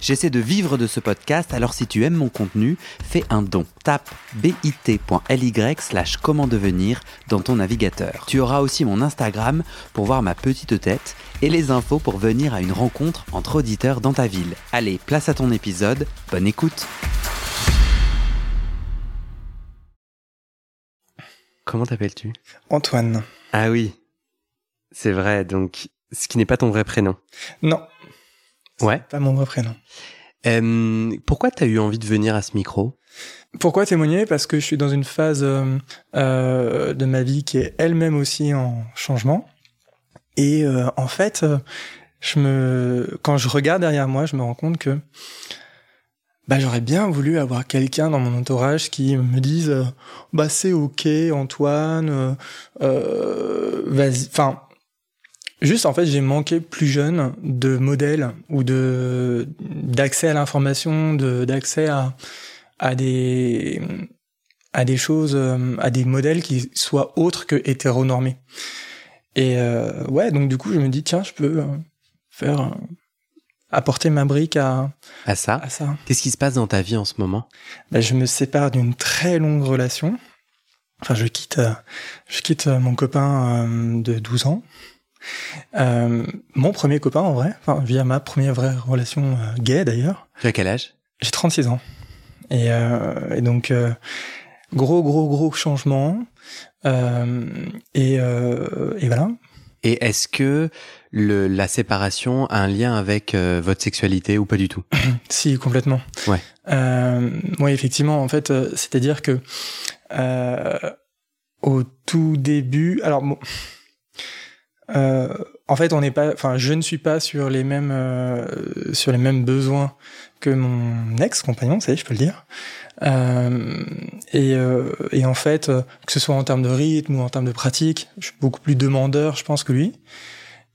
J'essaie de vivre de ce podcast, alors si tu aimes mon contenu, fais un don. Tape bit.ly slash comment devenir dans ton navigateur. Tu auras aussi mon Instagram pour voir ma petite tête et les infos pour venir à une rencontre entre auditeurs dans ta ville. Allez, place à ton épisode, bonne écoute Comment t'appelles-tu? Antoine. Ah oui, c'est vrai, donc ce qui n'est pas ton vrai prénom? Non. Ouais. Pas mon vrai prénom. Euh, pourquoi t'as eu envie de venir à ce micro? Pourquoi témoigner? Parce que je suis dans une phase euh, euh, de ma vie qui est elle-même aussi en changement. Et euh, en fait, euh, je me, quand je regarde derrière moi, je me rends compte que bah, j'aurais bien voulu avoir quelqu'un dans mon entourage qui me dise euh, bah c'est ok Antoine, euh, vas-y. Enfin, juste en fait, j'ai manqué plus jeune de modèles ou de d'accès à l'information, de d'accès à à des à des choses, à des modèles qui soient autres que hétéronormés. Et euh, ouais, donc du coup, je me dis, tiens, je peux euh, faire euh, apporter ma brique à, à ça. À ça. Qu'est-ce qui se passe dans ta vie en ce moment? Ben, Je me sépare d'une très longue relation. Enfin, je quitte, je quitte mon copain de 12 ans. Euh, mon premier copain en vrai, enfin via ma première vraie relation gay d'ailleurs. Tu as quel âge? J'ai 36 ans. Et, euh, et donc gros gros gros changement. Euh, et, euh, et, voilà. Et est-ce que le, la séparation a un lien avec euh, votre sexualité ou pas du tout? Si, complètement. Ouais. Euh, oui, effectivement. En fait, euh, c'est-à-dire que au tout début, alors bon, en fait, on n'est pas, enfin, je ne suis pas sur les mêmes sur les mêmes besoins que mon ex-compagnon, ça y est, je peux le dire. Euh, et, euh, et, en fait, euh, que ce soit en termes de rythme ou en termes de pratique, je suis beaucoup plus demandeur, je pense, que lui.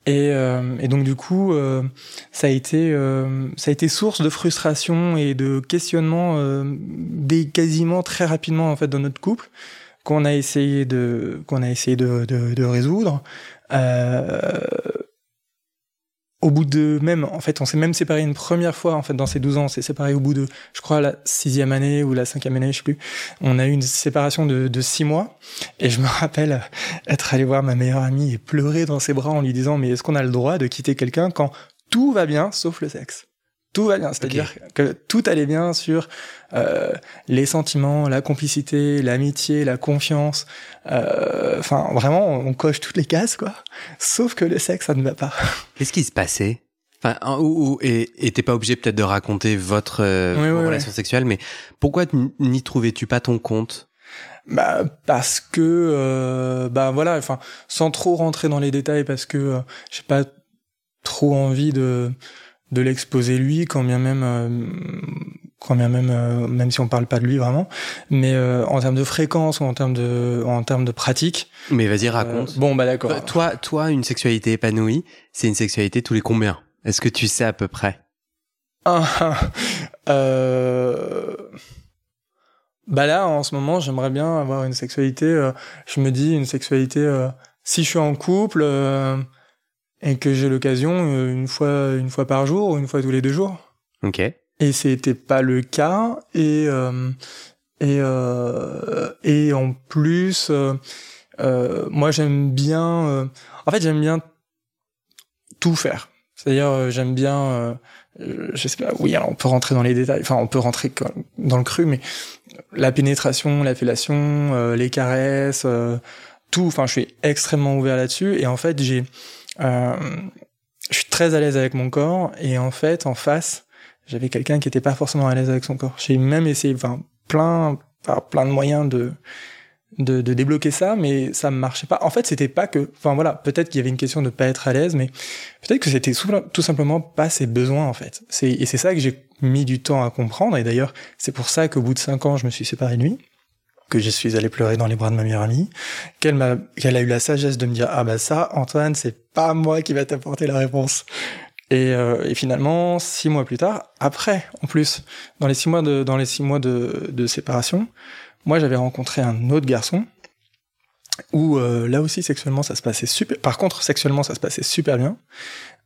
Et, euh, et donc du coup, euh, ça a été ça a été source de frustration et de questionnement des quasiment très rapidement en fait dans notre couple qu'on a essayé de qu'on a essayé de, de, de résoudre. Euh, au bout de même, en fait, on s'est même séparé une première fois, en fait, dans ces 12 ans, on s'est séparé au bout de, je crois, la sixième année ou la cinquième année, je sais plus. On a eu une séparation de, de six mois. Et je me rappelle être allé voir ma meilleure amie et pleurer dans ses bras en lui disant, mais est-ce qu'on a le droit de quitter quelqu'un quand tout va bien sauf le sexe? Tout va bien. C'est-à-dire que tout allait bien sur euh, les sentiments, la complicité, l'amitié, la confiance. Euh, enfin, vraiment, on coche toutes les cases, quoi. Sauf que le sexe, ça ne va pas. Qu'est-ce qui se passait? Enfin, ou, et t'es pas obligé peut-être de raconter votre euh, relation sexuelle, mais pourquoi n'y trouvais-tu pas ton compte? Bah parce que euh, bah voilà enfin sans trop rentrer dans les détails parce que euh, j'ai pas trop envie de de l'exposer lui, quand bien même, euh, quand bien même, euh, même si on parle pas de lui vraiment, mais euh, en termes de fréquence ou en termes de, en termes de pratique. Mais vas-y raconte. bon bah d'accord. Toi, toi, une sexualité épanouie, c'est une sexualité tous les combien? Est-ce que tu sais à peu près? Ah, euh... Bah là, en ce moment, j'aimerais bien avoir une sexualité. je me dis une sexualité. si je suis en couple et que j'ai l'occasion euh, une fois une fois par jour ou une fois tous les deux jours. Ok. Et c'était pas le cas et euh, et euh, et en plus euh, euh moi j'aime bien en fait j'aime bien tout faire. C'est-à-dire j'aime bien je sais pas oui alors on peut rentrer dans les détails enfin on peut rentrer dans le cru mais la pénétration, la fellation, les caresses tout enfin je suis extrêmement ouvert là-dessus et en fait j'ai euh, je suis très à l'aise avec mon corps et en fait en face j'avais quelqu'un qui était pas forcément à l'aise avec son corps. J'ai même essayé, enfin plein, par plein de moyens de, de, de débloquer ça, mais ça me marchait pas. En fait, c'était pas que, enfin voilà, peut-être qu'il y avait une question de pas être à l'aise, mais peut-être que c'était tout simplement pas ses besoins en fait. C'est et c'est ça que j'ai mis du temps à comprendre. Et d'ailleurs, c'est pour ça qu'au bout de cinq ans, je me suis séparé de lui que je suis allé pleurer dans les bras de ma meilleure amie, qu'elle m'a, qu'elle a eu la sagesse de me dire ah bah ça Antoine c'est pas moi qui va t'apporter la réponse. Et, euh, et, finalement, six mois plus tard, après, en plus, dans les six mois de, dans les six mois de, de séparation, moi, j'avais rencontré un autre garçon où euh, là aussi sexuellement ça se passait super. Par contre, sexuellement ça se passait super bien.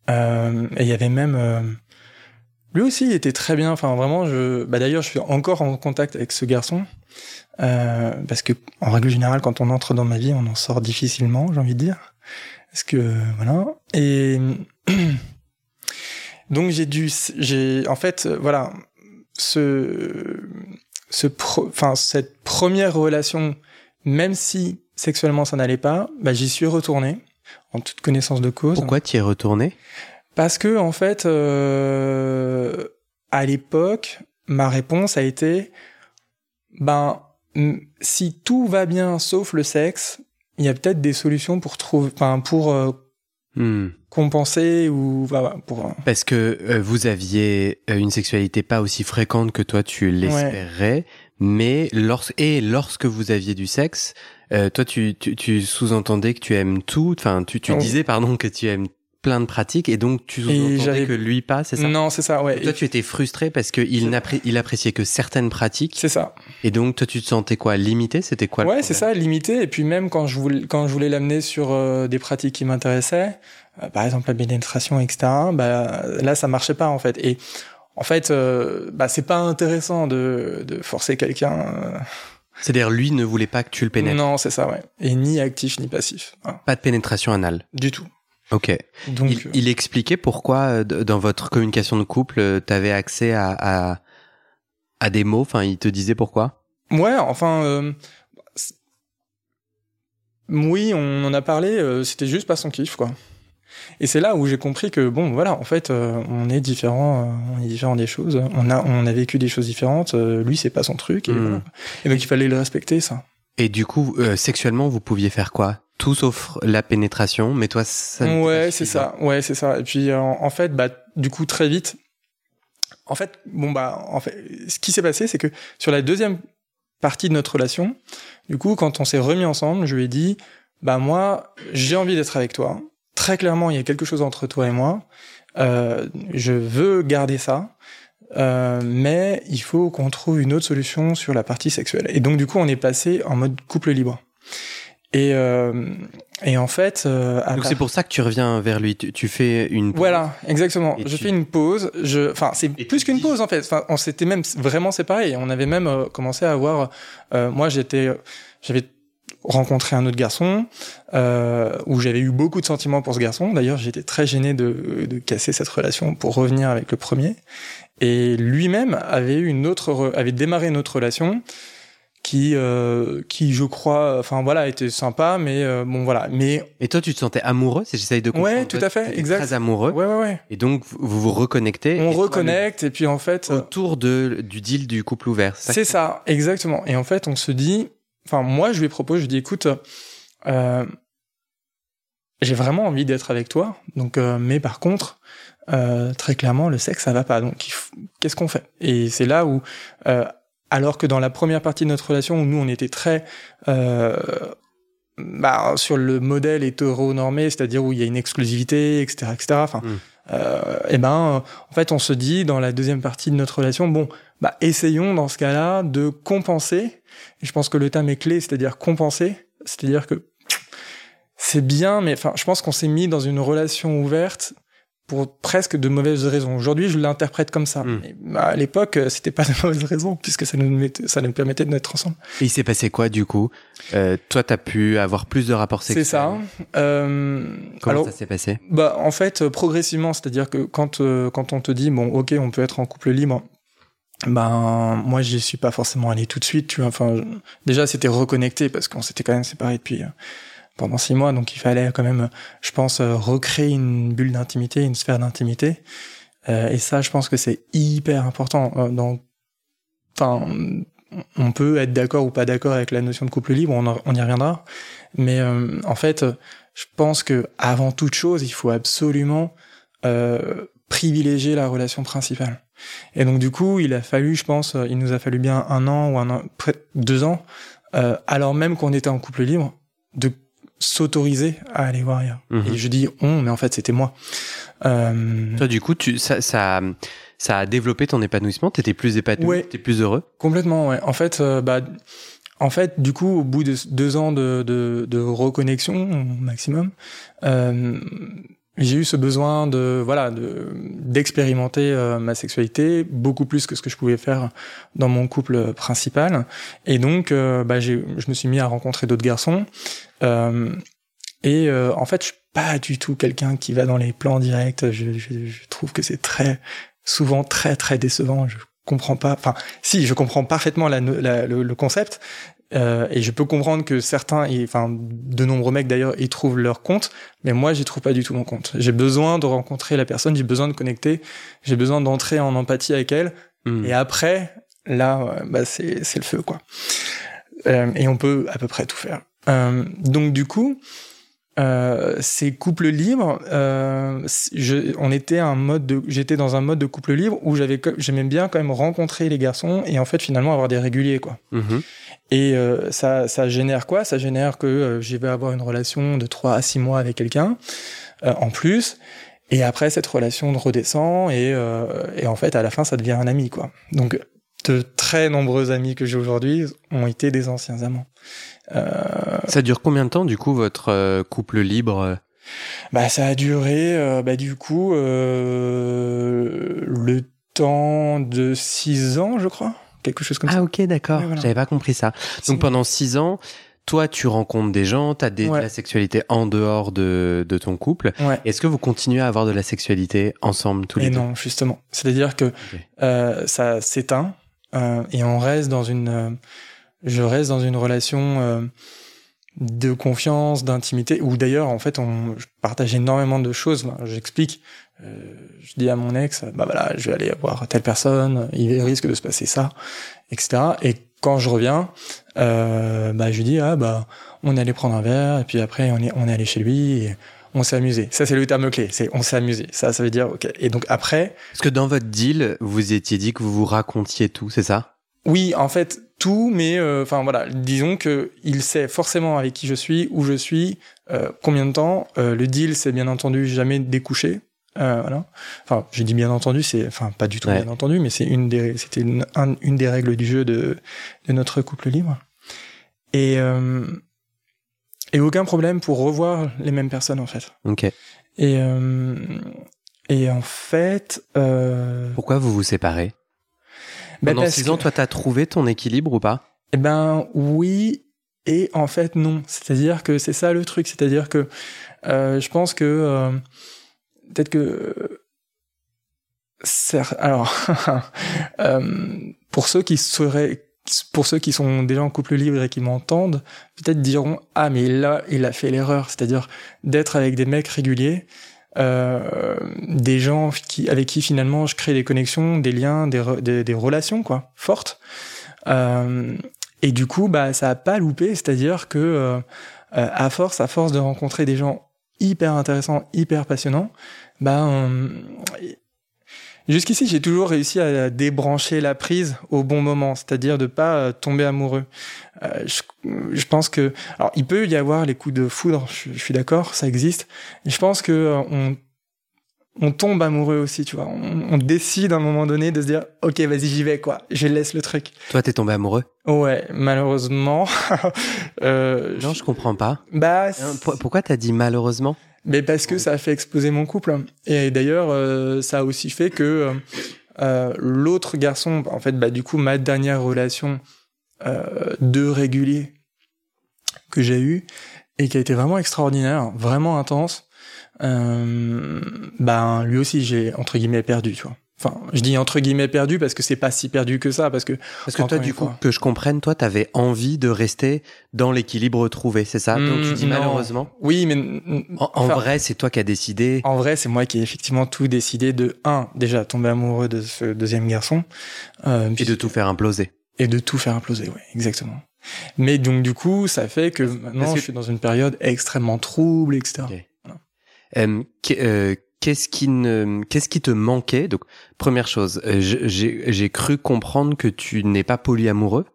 Euh, et il y avait même lui aussi il était très bien. Enfin vraiment, je. Bah d'ailleurs, je suis encore en contact avec ce garçon euh, parce que en règle générale, quand on entre dans ma vie, on en sort difficilement, j'ai envie de dire. Parce que voilà. Et donc j'ai dû, j'ai en fait voilà ce ce enfin cette première relation, même si sexuellement ça n'allait pas, bah, j'y suis retourné en toute connaissance de cause. Pourquoi tu y es retourné? Parce que en fait, euh, à l'époque, ma réponse a été, ben si tout va bien sauf le sexe, il y a peut-être des solutions pour trouver, enfin pour euh, hmm. compenser ou pour. Euh, Parce que vous aviez une sexualité pas aussi fréquente que toi tu l'espérais, mais lorsque et lorsque vous aviez du sexe, euh, toi, tu, tu, tu sous-entendais que tu aimes tout. Enfin, tu, tu disais, pardon, que tu aimes plein de pratiques et donc tu sous-entendais que lui pas, c'est ça? Non, c'est ça, ouais. toi, tu étais frustré parce que il, il appréciait que certaines pratiques. C'est ça. Et donc, toi, tu te sentais quoi? Limité? C'était quoi Ouais, c'est ça, limité. Et puis même quand je voulais, quand je voulais l'amener sur euh, des pratiques qui m'intéressaient, euh, par exemple la pénétration, etc. Bah là, ça marchait pas en fait. Et en fait, bah c'est pas intéressant de, de forcer quelqu'un c'est-à-dire, lui ne voulait pas que tu le pénètres? Non, c'est ça, ouais. Et ni actif ni passif. Pas de pénétration anale? Du tout. Ok. Donc, il, il expliquait pourquoi euh, dans votre communication de couple, euh, tu avais accès à, à, à, des mots. Enfin, il te disait pourquoi? Ouais, enfin, euh, oui, on en a parlé. C'était juste pas son kiff, quoi. Et c'est là où j'ai compris que bon, voilà, en fait, euh, on est différent, on est différent des choses. On a, on a vécu des choses différentes. Lui, c'est pas son truc. Et, hmm. et, donc il fallait le respecter, ça. Et du coup, sexuellement, vous pouviez faire quoi? Tout sauf la pénétration, mais toi, ça. Ouais, c'est ça. Ouais, c'est ça. Et puis en, fait, bah, du coup, très vite. En fait, bon bah, en fait, ce qui s'est passé, c'est que sur la deuxième partie de notre relation, du coup, quand on s'est remis ensemble, je lui ai dit, bah moi, j'ai envie d'être avec toi très clairement, il y a quelque chose entre toi et moi. Euh, je veux garder ça. Euh, mais il faut qu'on trouve une autre solution sur la partie sexuelle. Et donc du coup, on est passé en mode couple libre. Et, euh, et en fait, euh, donc c'est pour ça que tu reviens vers lui. Tu, fais une pause. voilà, exactement. je fais une pause. Je, enfin, c'est plus qu'une pause en fait. Enfin, on s'était même vraiment séparés. On avait même euh, commencé à avoir. Euh, moi, j'étais, j'avais rencontré un autre garçon euh, où j'avais eu beaucoup de sentiments pour ce garçon. D'ailleurs, j'étais très gêné de, de, casser cette relation pour revenir avec le premier. Et lui-même avait eu une autre, avait démarré une autre relation qui, euh, qui je crois, enfin voilà, était sympa, mais euh, bon voilà. Mais et toi, tu te sentais amoureux C'est j'essaye de comprendre. Ouais, tout à fait, exact. Très amoureux. Ouais, ouais, ouais. Et donc vous vous reconnectez. On reconnecte et puis en fait autour de du deal du couple ouvert. C'est ça, exactement. Et en fait, on se dit, enfin moi je lui propose, je lui dis écoute, euh, j'ai vraiment envie d'être avec toi, donc euh, mais par contre euh, très clairement le sexe ça va pas, donc qu'est-ce qu'on fait? Et c'est là où euh, alors que dans la première partie de notre relation où nous on était très euh, bah, sur le modèle hétéronormé, c'est-à-dire où il y a une exclusivité, etc., etc. Enfin, mm. euh, et ben, en fait, on se dit dans la deuxième partie de notre relation, bon, bah, essayons dans ce cas-là de compenser. Et je pense que le terme est clé, c'est-à-dire compenser, c'est-à-dire que c'est bien, mais enfin, je pense qu'on s'est mis dans une relation ouverte pour presque de mauvaises raisons. Aujourd'hui, je l'interprète comme ça. Hmm. Mais à l'époque, euh, c'était pas de mauvaises raisons puisque ça nous ça nous permettait de être ensemble. Et il s'est passé quoi du coup? Euh, Toi, t'as pu avoir plus de rapports sexuels. C'est ça. Euh, Comment ça s'est passé? Bah, en fait, euh, progressivement, c'est-à-dire que quand quand on te dit bon, ok, on peut être en couple libre. Ben moi j'y suis pas forcément allé tout de suite tu vois enfin déjà c'était reconnecté parce qu'on s'était quand même séparés depuis pendant six mois, donc il fallait quand même, je pense, euh, recréer une bulle d'intimité, une sphère d'intimité. Euh, et ça, je pense que c'est hyper important. Euh, dans, enfin, on peut être d'accord ou pas d'accord avec la notion de couple libre, on, y reviendra. Mais en fait, je pense que avant toute chose, il faut absolument privilégier la relation principale. Et donc du coup, il a fallu, je pense, il nous a fallu bien un an ou un an, près deux ans, alors même qu'on était en couple libre, de s'autoriser à aller voir ailleurs. Mhm. Et je dis on, mais en fait c'était moi. Euh, Toi, du coup, tu, ça, ça, ça a développé ton épanouissement? T'étais plus épanoui, Ouais. t'es plus heureux? Complètement, ouais. En fait, euh, bah, en fait, du coup, au bout de deux ans de, de, de reconnexion au maximum, euh, j'ai eu ce besoin de voilà de d'expérimenter euh, ma sexualité beaucoup plus que ce que je pouvais faire dans mon couple principal. Et donc, euh, bah, je me suis mis à rencontrer d'autres garçons. Euh, et en fait, je suis pas du tout quelqu'un qui va dans les plans directs. Je, trouve que c'est très souvent très très décevant. Je comprends pas. Enfin, si, je comprends parfaitement le, concept. Euh, et je peux comprendre que certains, et, enfin, de nombreux mecs d'ailleurs, y trouvent leur compte, mais moi, j'y trouve pas du tout mon compte. J'ai besoin de rencontrer la personne, j'ai besoin de connecter, j'ai besoin d'entrer en empathie avec elle, Mm. et après, là, bah, c'est c'est le feu, quoi. Euh, et on peut à peu près tout faire. Euh, donc du coup, euh, ces couples libres, euh, je, on était un mode de, j'étais dans un mode de couple libre où j'avais, j'aimais bien quand même rencontrer les garçons et en fait finalement avoir des réguliers quoi. Mhm. Et euh, ça, ça génère quoi? Ça génère que euh, je vais avoir une relation de 3 à 6 mois avec quelqu'un euh, en plus. Et après, cette relation redescend et, euh, et en fait, à la fin, ça devient un ami, quoi. Donc, de très nombreux amis que j'ai aujourd'hui ont été des anciens amants. Euh, Ça dure combien de temps, du coup, votre euh, couple libre? Bah, ça a duré, euh, bah, du coup, euh, le temps de 6 ans, je crois. Quelque chose comme Ah, ça. ok, d'accord. Ouais, voilà. J'avais pas compris ça. Six Donc, pendant six ans, toi, tu rencontres des gens, t'as des, Ouais. de la sexualité en dehors de, de ton couple. Ouais. Est-ce que vous continuez à avoir de la sexualité ensemble tous les Et deux? non, justement. C'est-à-dire que euh, ça s'éteint euh, et on reste dans une. euh, je reste dans une relation euh, de confiance, d'intimité, où d'ailleurs, en fait, on je partage énormément de choses. J'explique. Euh, je dis à mon ex, bah voilà, je vais aller voir telle personne, il risque de se passer ça, etc. Et quand je reviens, euh, bah je lui dis ah bah on est allé prendre un verre et puis après on est on est allé chez lui et on s'est amusé. Ça c'est le terme clé, c'est on s'est amusé. Ça ça veut dire ok. Et donc après, Parce que dans votre deal, vous étiez dit que vous vous racontiez tout, c'est ça? Oui en fait tout, mais euh, enfin voilà, disons que il sait forcément avec qui je suis, où je suis, euh, combien de temps. Euh, le deal c'est bien entendu jamais découcher. Euh, voilà. Enfin, j'ai dit bien entendu, c'est, enfin, pas du tout Ouais. bien entendu, mais c'est une des, c'était une, un- une des règles du jeu de, de notre couple libre. Et, euh, et aucun problème pour revoir les mêmes personnes, en fait. Ok. Et, euh, et en fait, euh, Pourquoi vous vous séparez? Ben Pendant parce six que- ans, toi, t'as trouvé ton équilibre ou pas? Eh ben oui et en fait non. C'est-à-dire que c'est ça le truc. C'est-à-dire que euh, je pense que euh, peut-être que cer- alors euh, pour ceux qui seraient pour ceux qui sont déjà en couple libre et qui m'entendent, peut-être diront ah mais là il a fait l'erreur, c'est-à-dire d'être avec des mecs réguliers, euh, des gens qui avec qui finalement je crée des connexions, des liens, des, des, des relations quoi fortes. Euh, et du coup, bah, ça a pas loupé, c'est-à-dire que euh, euh, à force, à force de rencontrer des gens hyper intéressants, hyper passionnants, bah, on- jusqu'ici, j'ai toujours réussi à débrancher la prise au bon moment, c'est-à-dire de pas euh, tomber amoureux. Euh, je, je pense que, alors, il peut y avoir les coups de foudre, je, je suis d'accord, ça existe. Et je pense que euh, on on tombe amoureux aussi, tu vois. On, on décide à un moment donné de se dire, ok, vas-y, j'y vais, quoi. Je laisse le truc. Toi, t'es tombé amoureux? Ouais, malheureusement. euh, Non, je comprends pas. Bah, Hein, pour- Pourquoi t'as dit malheureusement? Mais parce que ça a fait exploser mon couple. Et d'ailleurs, euh, ça a aussi fait que euh, euh, l'autre garçon, en fait, bah, du coup, ma dernière relation euh, de régulier que j'ai eue et qui a été vraiment extraordinaire, vraiment intense, euh, ben lui aussi j'ai entre guillemets perdu, tu vois. Enfin, je dis entre guillemets perdu parce que c'est pas si perdu que ça, parce que Parce que toi, du coup, fois. que je comprenne, toi, t'avais envie de rester dans l'équilibre trouvé, c'est ça? Donc tu Hmm, dis non. malheureusement. oui, mais En, vrai, c'est toi qui as décidé. En vrai, c'est moi qui ai effectivement tout décidé de un déjà tomber amoureux de ce deuxième garçon euh, Et de tout faire imploser. et de tout faire imploser, oui, exactement. Mais donc du coup, ça fait que maintenant que- je suis dans une période extrêmement trouble, etc. Euh, Qu'est-ce qui ne, qu'est-ce qui te manquait? Donc, première chose, euh, j'ai j'ai cru comprendre que tu n'es pas polyamoureux.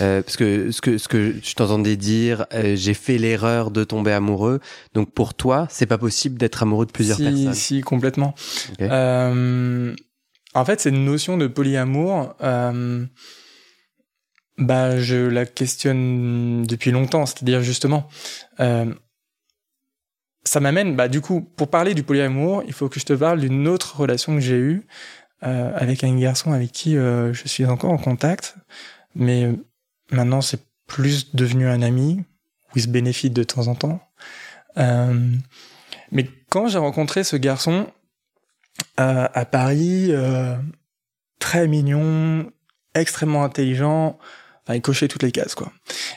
Euh, parce que ce que ce que je t'entendais dire, euh, j'ai fait l'erreur de tomber amoureux. Donc pour toi, c'est pas possible d'être amoureux de plusieurs si, personnes. Si, complètement. Ok. Euh, en fait, cette notion de polyamour, euh, bah, je la questionne depuis longtemps. C'est-à-dire justement, euh, ça m'amène, bah, du coup, pour parler du polyamour, il faut que je te parle d'une autre relation que j'ai eue euh, avec un garçon avec qui euh, je suis encore en contact, mais euh, maintenant c'est plus devenu un ami où il se bénéficie de temps en temps. Mais quand j'ai rencontré ce garçon à Paris, très mignon, extrêmement intelligent, enfin, il cochait toutes les cases quoi.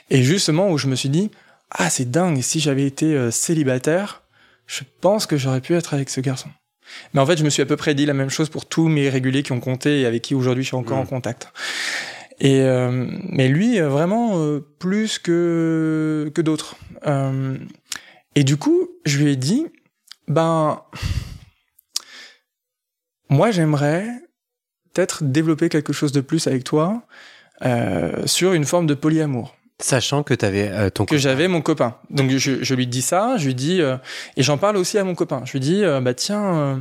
Et justement où je me suis dit ah c'est dingue, si j'avais été euh, célibataire, je pense que j'aurais pu être avec ce garçon. Mais en fait, je me suis à peu près dit la même chose pour tous mes réguliers qui ont compté et avec qui aujourd'hui je suis encore Mm. en contact. Et euh, mais lui, euh, vraiment euh, plus que que d'autres. Euh, et du coup, je lui ai dit, ben, moi, j'aimerais peut-être développer quelque chose de plus avec toi euh, sur une forme de polyamour Sachant que t'avais euh, ton que j'avais mon copain. Donc je, je lui dis ça, je lui dis euh, et j'en parle aussi à mon copain. Je lui dis euh, bah tiens, euh,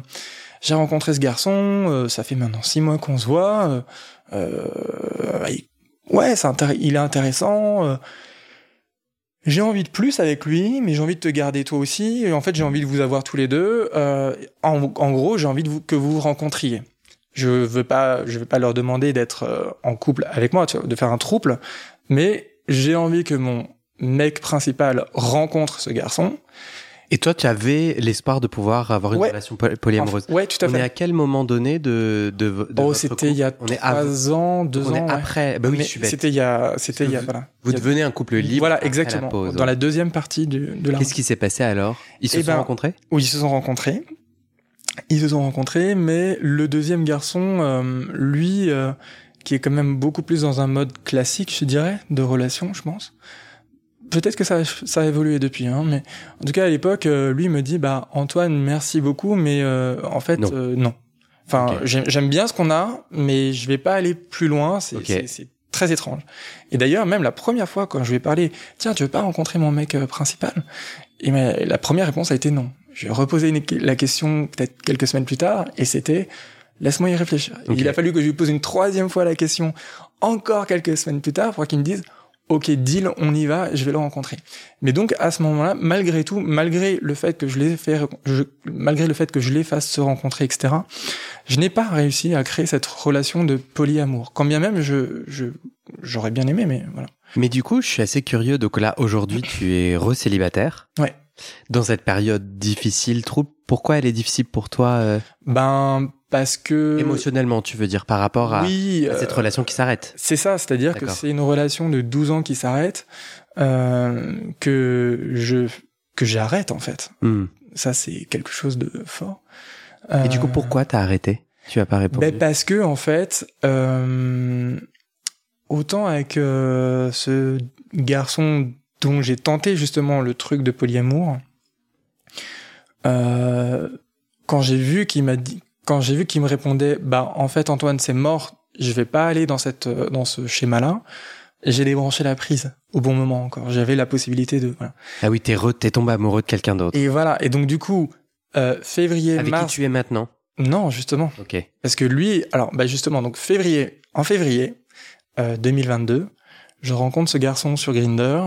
j'ai rencontré ce garçon, euh, ça fait maintenant six mois qu'on se voit. il- ouais, c'est il est intéressant. euh, j'ai envie de plus avec lui, mais j'ai envie de te garder toi aussi. Et en fait, j'ai envie de vous avoir tous les deux. Euh, en, en gros, j'ai envie de vous, que vous vous rencontriez. Je veux pas, je veux pas leur demander d'être euh, en couple avec moi, tu vois, de faire un trouble, mais j'ai envie que mon mec principal rencontre ce garçon. Et toi, tu avais l'espoir de pouvoir avoir une Ouais. relation poly- polyamoureuse. Ouais, tout à On fait. est à quel moment donné de, de, de oh, votre c'était il y a On est trois ans, deux on ans. est ouais. après. Bah oui, Mais je suis bête. C'était il y a, c'était il y a, Vous- voilà. Vous devenez un couple libre. Voilà, exactement. La pause, Dans ouais. la deuxième partie de, de la. Qu'est-ce qui s'est passé alors? Ils se Eh sont ben, rencontrés? où ils se sont rencontrés. Ils se sont rencontrés, mais le deuxième garçon, euh, lui, euh, qui est quand même beaucoup plus dans un mode classique, je dirais, de relation, je pense. Peut-être que ça, a- ça a évolué depuis, hein, mais en tout cas à l'époque, euh, lui me dit, bah Antoine, merci beaucoup, mais euh, en fait, Non. euh, non. Enfin, j'aime- bien ce qu'on a, mais je vais pas aller plus loin. C'est très étrange. Et d'ailleurs, même la première fois quand je lui ai parlé, tiens, tu veux pas rencontrer mon mec euh, principal? Et ma- la première réponse a été non. Je lui ai reposé une- la question peut-être quelques semaines plus tard, et c'était laisse-moi y réfléchir. Il a fallu que je lui pose une troisième fois la question, encore quelques semaines plus tard, pour qu'il me dise ok, deal, on y va, je vais le rencontrer. Mais donc à ce moment-là, malgré tout, malgré le fait que je l'ai fait, je- malgré le fait que je les fasse se rencontrer, etc., je n'ai pas réussi à créer cette relation de polyamour. Quand bien même, je, je, j'aurais bien aimé, mais voilà. Mais du coup, je suis assez curieux. Donc là, aujourd'hui, tu es re-célibataire. Ouais. Dans cette période difficile, trouble, pourquoi elle est difficile pour toi euh, Ben parce que émotionnellement, tu veux dire, par rapport à, oui, à cette euh, relation qui s'arrête C'est ça, c'est-à-dire que c'est une relation de 12 ans qui s'arrête, euh, que je que j'arrête en fait. Hmm. Ça c'est quelque chose de fort. Et du coup, Euh, pourquoi t'as arrêté? Tu as pas répondu. ben parce que en fait, euh, autant avec ce garçon dont j'ai tenté justement le truc de polyamour, euh, quand j'ai vu qu'il m'a dit, quand j'ai vu qu'il me répondait, bah en fait Antoine c'est mort, je vais pas aller dans cette euh, dans ce schéma-là. J'ai débranché la prise au bon moment encore. J'avais la possibilité de voilà. Ah oui, t'es, re- t'es tombé amoureux de quelqu'un d'autre. Et voilà. Et donc du coup, euh, février, Avec mars. qui tu es maintenant? Non, justement. Ok. Parce que lui, alors bah justement, donc février, en février euh, 2022, je rencontre ce garçon sur Grinder,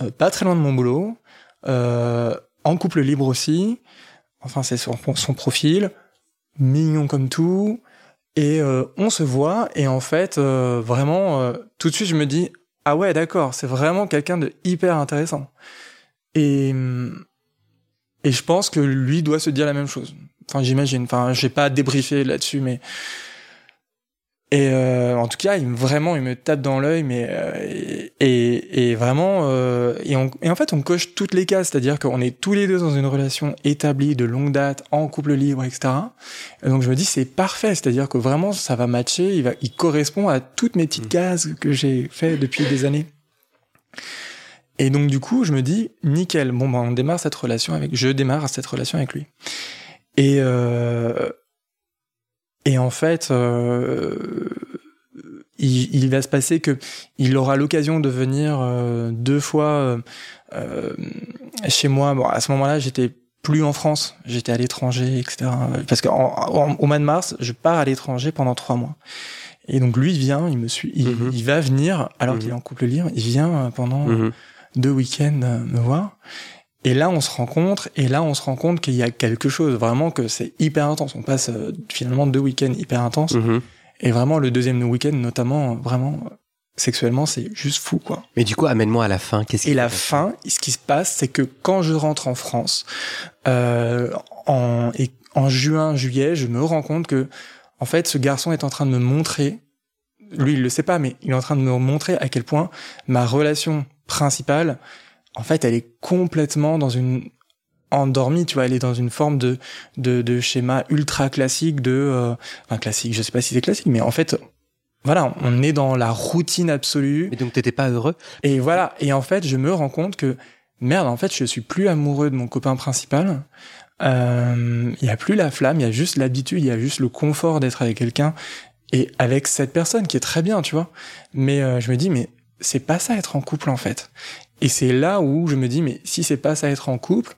euh, pas très loin de mon boulot, euh, en couple libre aussi. Enfin, c'est son, son profil, mignon comme tout. Et euh, on se voit, et en fait, euh, vraiment, euh, tout de suite, je me dis, ah ouais, d'accord, c'est vraiment quelqu'un de hyper intéressant. Et, et je pense que lui doit se dire la même chose. Enfin, j'imagine. Enfin, j'ai pas débriefé là-dessus, mais et euh, en tout cas, il me, vraiment, il me tape dans l'œil, mais euh, et, et, vraiment, euh, et, on- et en fait, on coche toutes les cases, c'est-à-dire qu'on est tous les deux dans une relation établie de longue date, en couple libre, etc. Et donc je me dis, c'est parfait, c'est-à-dire que vraiment, ça va matcher, il va, il correspond à toutes mes petites cases que j'ai fait depuis des années. Et donc du coup, je me dis, nickel, bon ben on démarre cette relation avec, je démarre cette relation avec lui. Et euh, et en fait, euh, il, va se passer que il aura l'occasion de venir euh, deux fois euh, chez moi. Bon, à ce moment-là, j'étais plus en France, j'étais à l'étranger, etc. Parce qu'au mois de mars, je pars à l'étranger pendant trois mois. Et donc lui il vient, il me suit, il, mhm. va venir alors qu'il est en couple libre, il vient pendant deux week-ends me voir. Et là, on se rencontre, et là, on se rend compte qu'il y a quelque chose, vraiment que c'est hyper intense. On passe euh, finalement deux week-ends hyper intenses. Mhm. Et vraiment, le deuxième week-end, notamment, vraiment, sexuellement, c'est juste fou, quoi. Mais du coup, amène-moi à la fin. Qu'est-ce Et la fin, ce qui se passe, c'est que quand je rentre en France, euh, en, et en juin, juillet, je me rends compte que, en fait, ce garçon est en train de me montrer, lui, il le sait pas, mais il est en train de me montrer à quel point ma relation principale, en fait, elle est complètement dans une endormie, tu vois, elle est dans une forme de de, de schéma ultra classique de euh, enfin classique, je sais pas si c'est classique mais en fait voilà, on est dans la routine absolue. Et donc t'étais pas heureux? Et voilà, et en fait, je me rends compte que merde, en fait, je suis plus amoureux de mon copain principal. Euh, il y a plus la flamme, il y a juste l'habitude, il y a juste le confort d'être avec quelqu'un et avec cette personne qui est très bien, tu vois. Mais euh, je me dis mais c'est pas ça être en couple en fait. Et c'est là où je me dis, mais si c'est pas ça être en couple,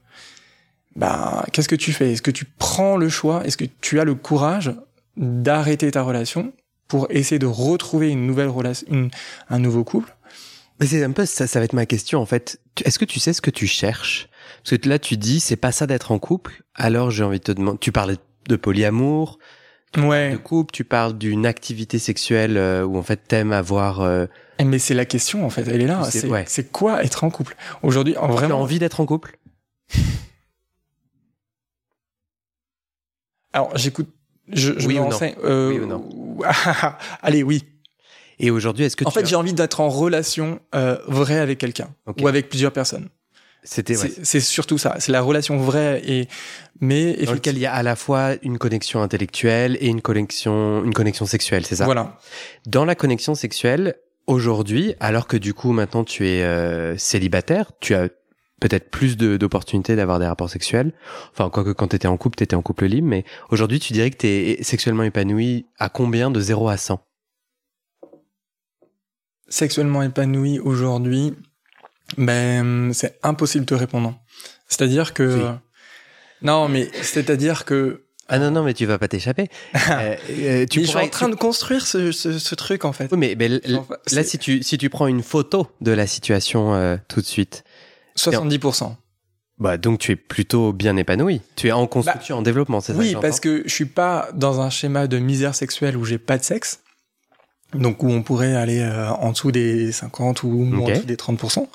bah, qu'est-ce que tu fais? Est-ce que tu prends le choix? Est-ce que tu as le courage d'arrêter ta relation pour essayer de retrouver une nouvelle relation, un nouveau couple? Mais c'est un peu ça, ça va être ma question en fait. Est-ce que tu sais ce que tu cherches? Parce que là, tu dis, c'est pas ça d'être en couple. Alors, j'ai envie de te demander. Tu parlais de polyamour, ouais. de couple. Tu parles d'une activité sexuelle euh, où en fait t'aimes avoir euh, eh, mais c'est la question en fait, elle est là. C'est quoi être en couple? Aujourd'hui en vraiment... As envie d'être en couple? Alors j'écoute, je, je oui me ou renseigne. Euh... Oui ou non? Allez, oui. Et aujourd'hui, est-ce que en fait j'ai envie d'être en relation vraie avec quelqu'un ou avec plusieurs personnes. C'était ouais. c'est surtout ça, c'est la relation vraie et mais dans lequel il y a à la fois une connexion intellectuelle et une connexion une connexion sexuelle, c'est ça? Voilà. Dans la connexion sexuelle, aujourd'hui, alors que du coup maintenant tu es euh, célibataire, tu as peut-être plus d'opportunités d'avoir des rapports sexuels. Enfin, quoique quand tu étais en couple, tu étais en couple libre, mais aujourd'hui tu dirais que tu es sexuellement épanoui à combien de 0 à 100 Sexuellement épanoui aujourd'hui, ben c'est impossible de répondre. C'est-à-dire que... Non, mais c'est-à-dire que ah non, non, mais tu vas pas t'échapper. euh, euh tu je suis en train de construire ce, ce, ce, truc, en fait. Oui, mais, mais là, si tu, si tu prends une photo de la situation euh, tout de suite. 70%. Bah, donc tu es plutôt bien épanoui. Tu es en construction, bah, en développement, c'est ça Oui, parce que je suis pas dans un schéma de misère sexuelle où j'ai pas de sexe. Donc où on pourrait aller euh, en dessous des 50 ou en dessous des 30%.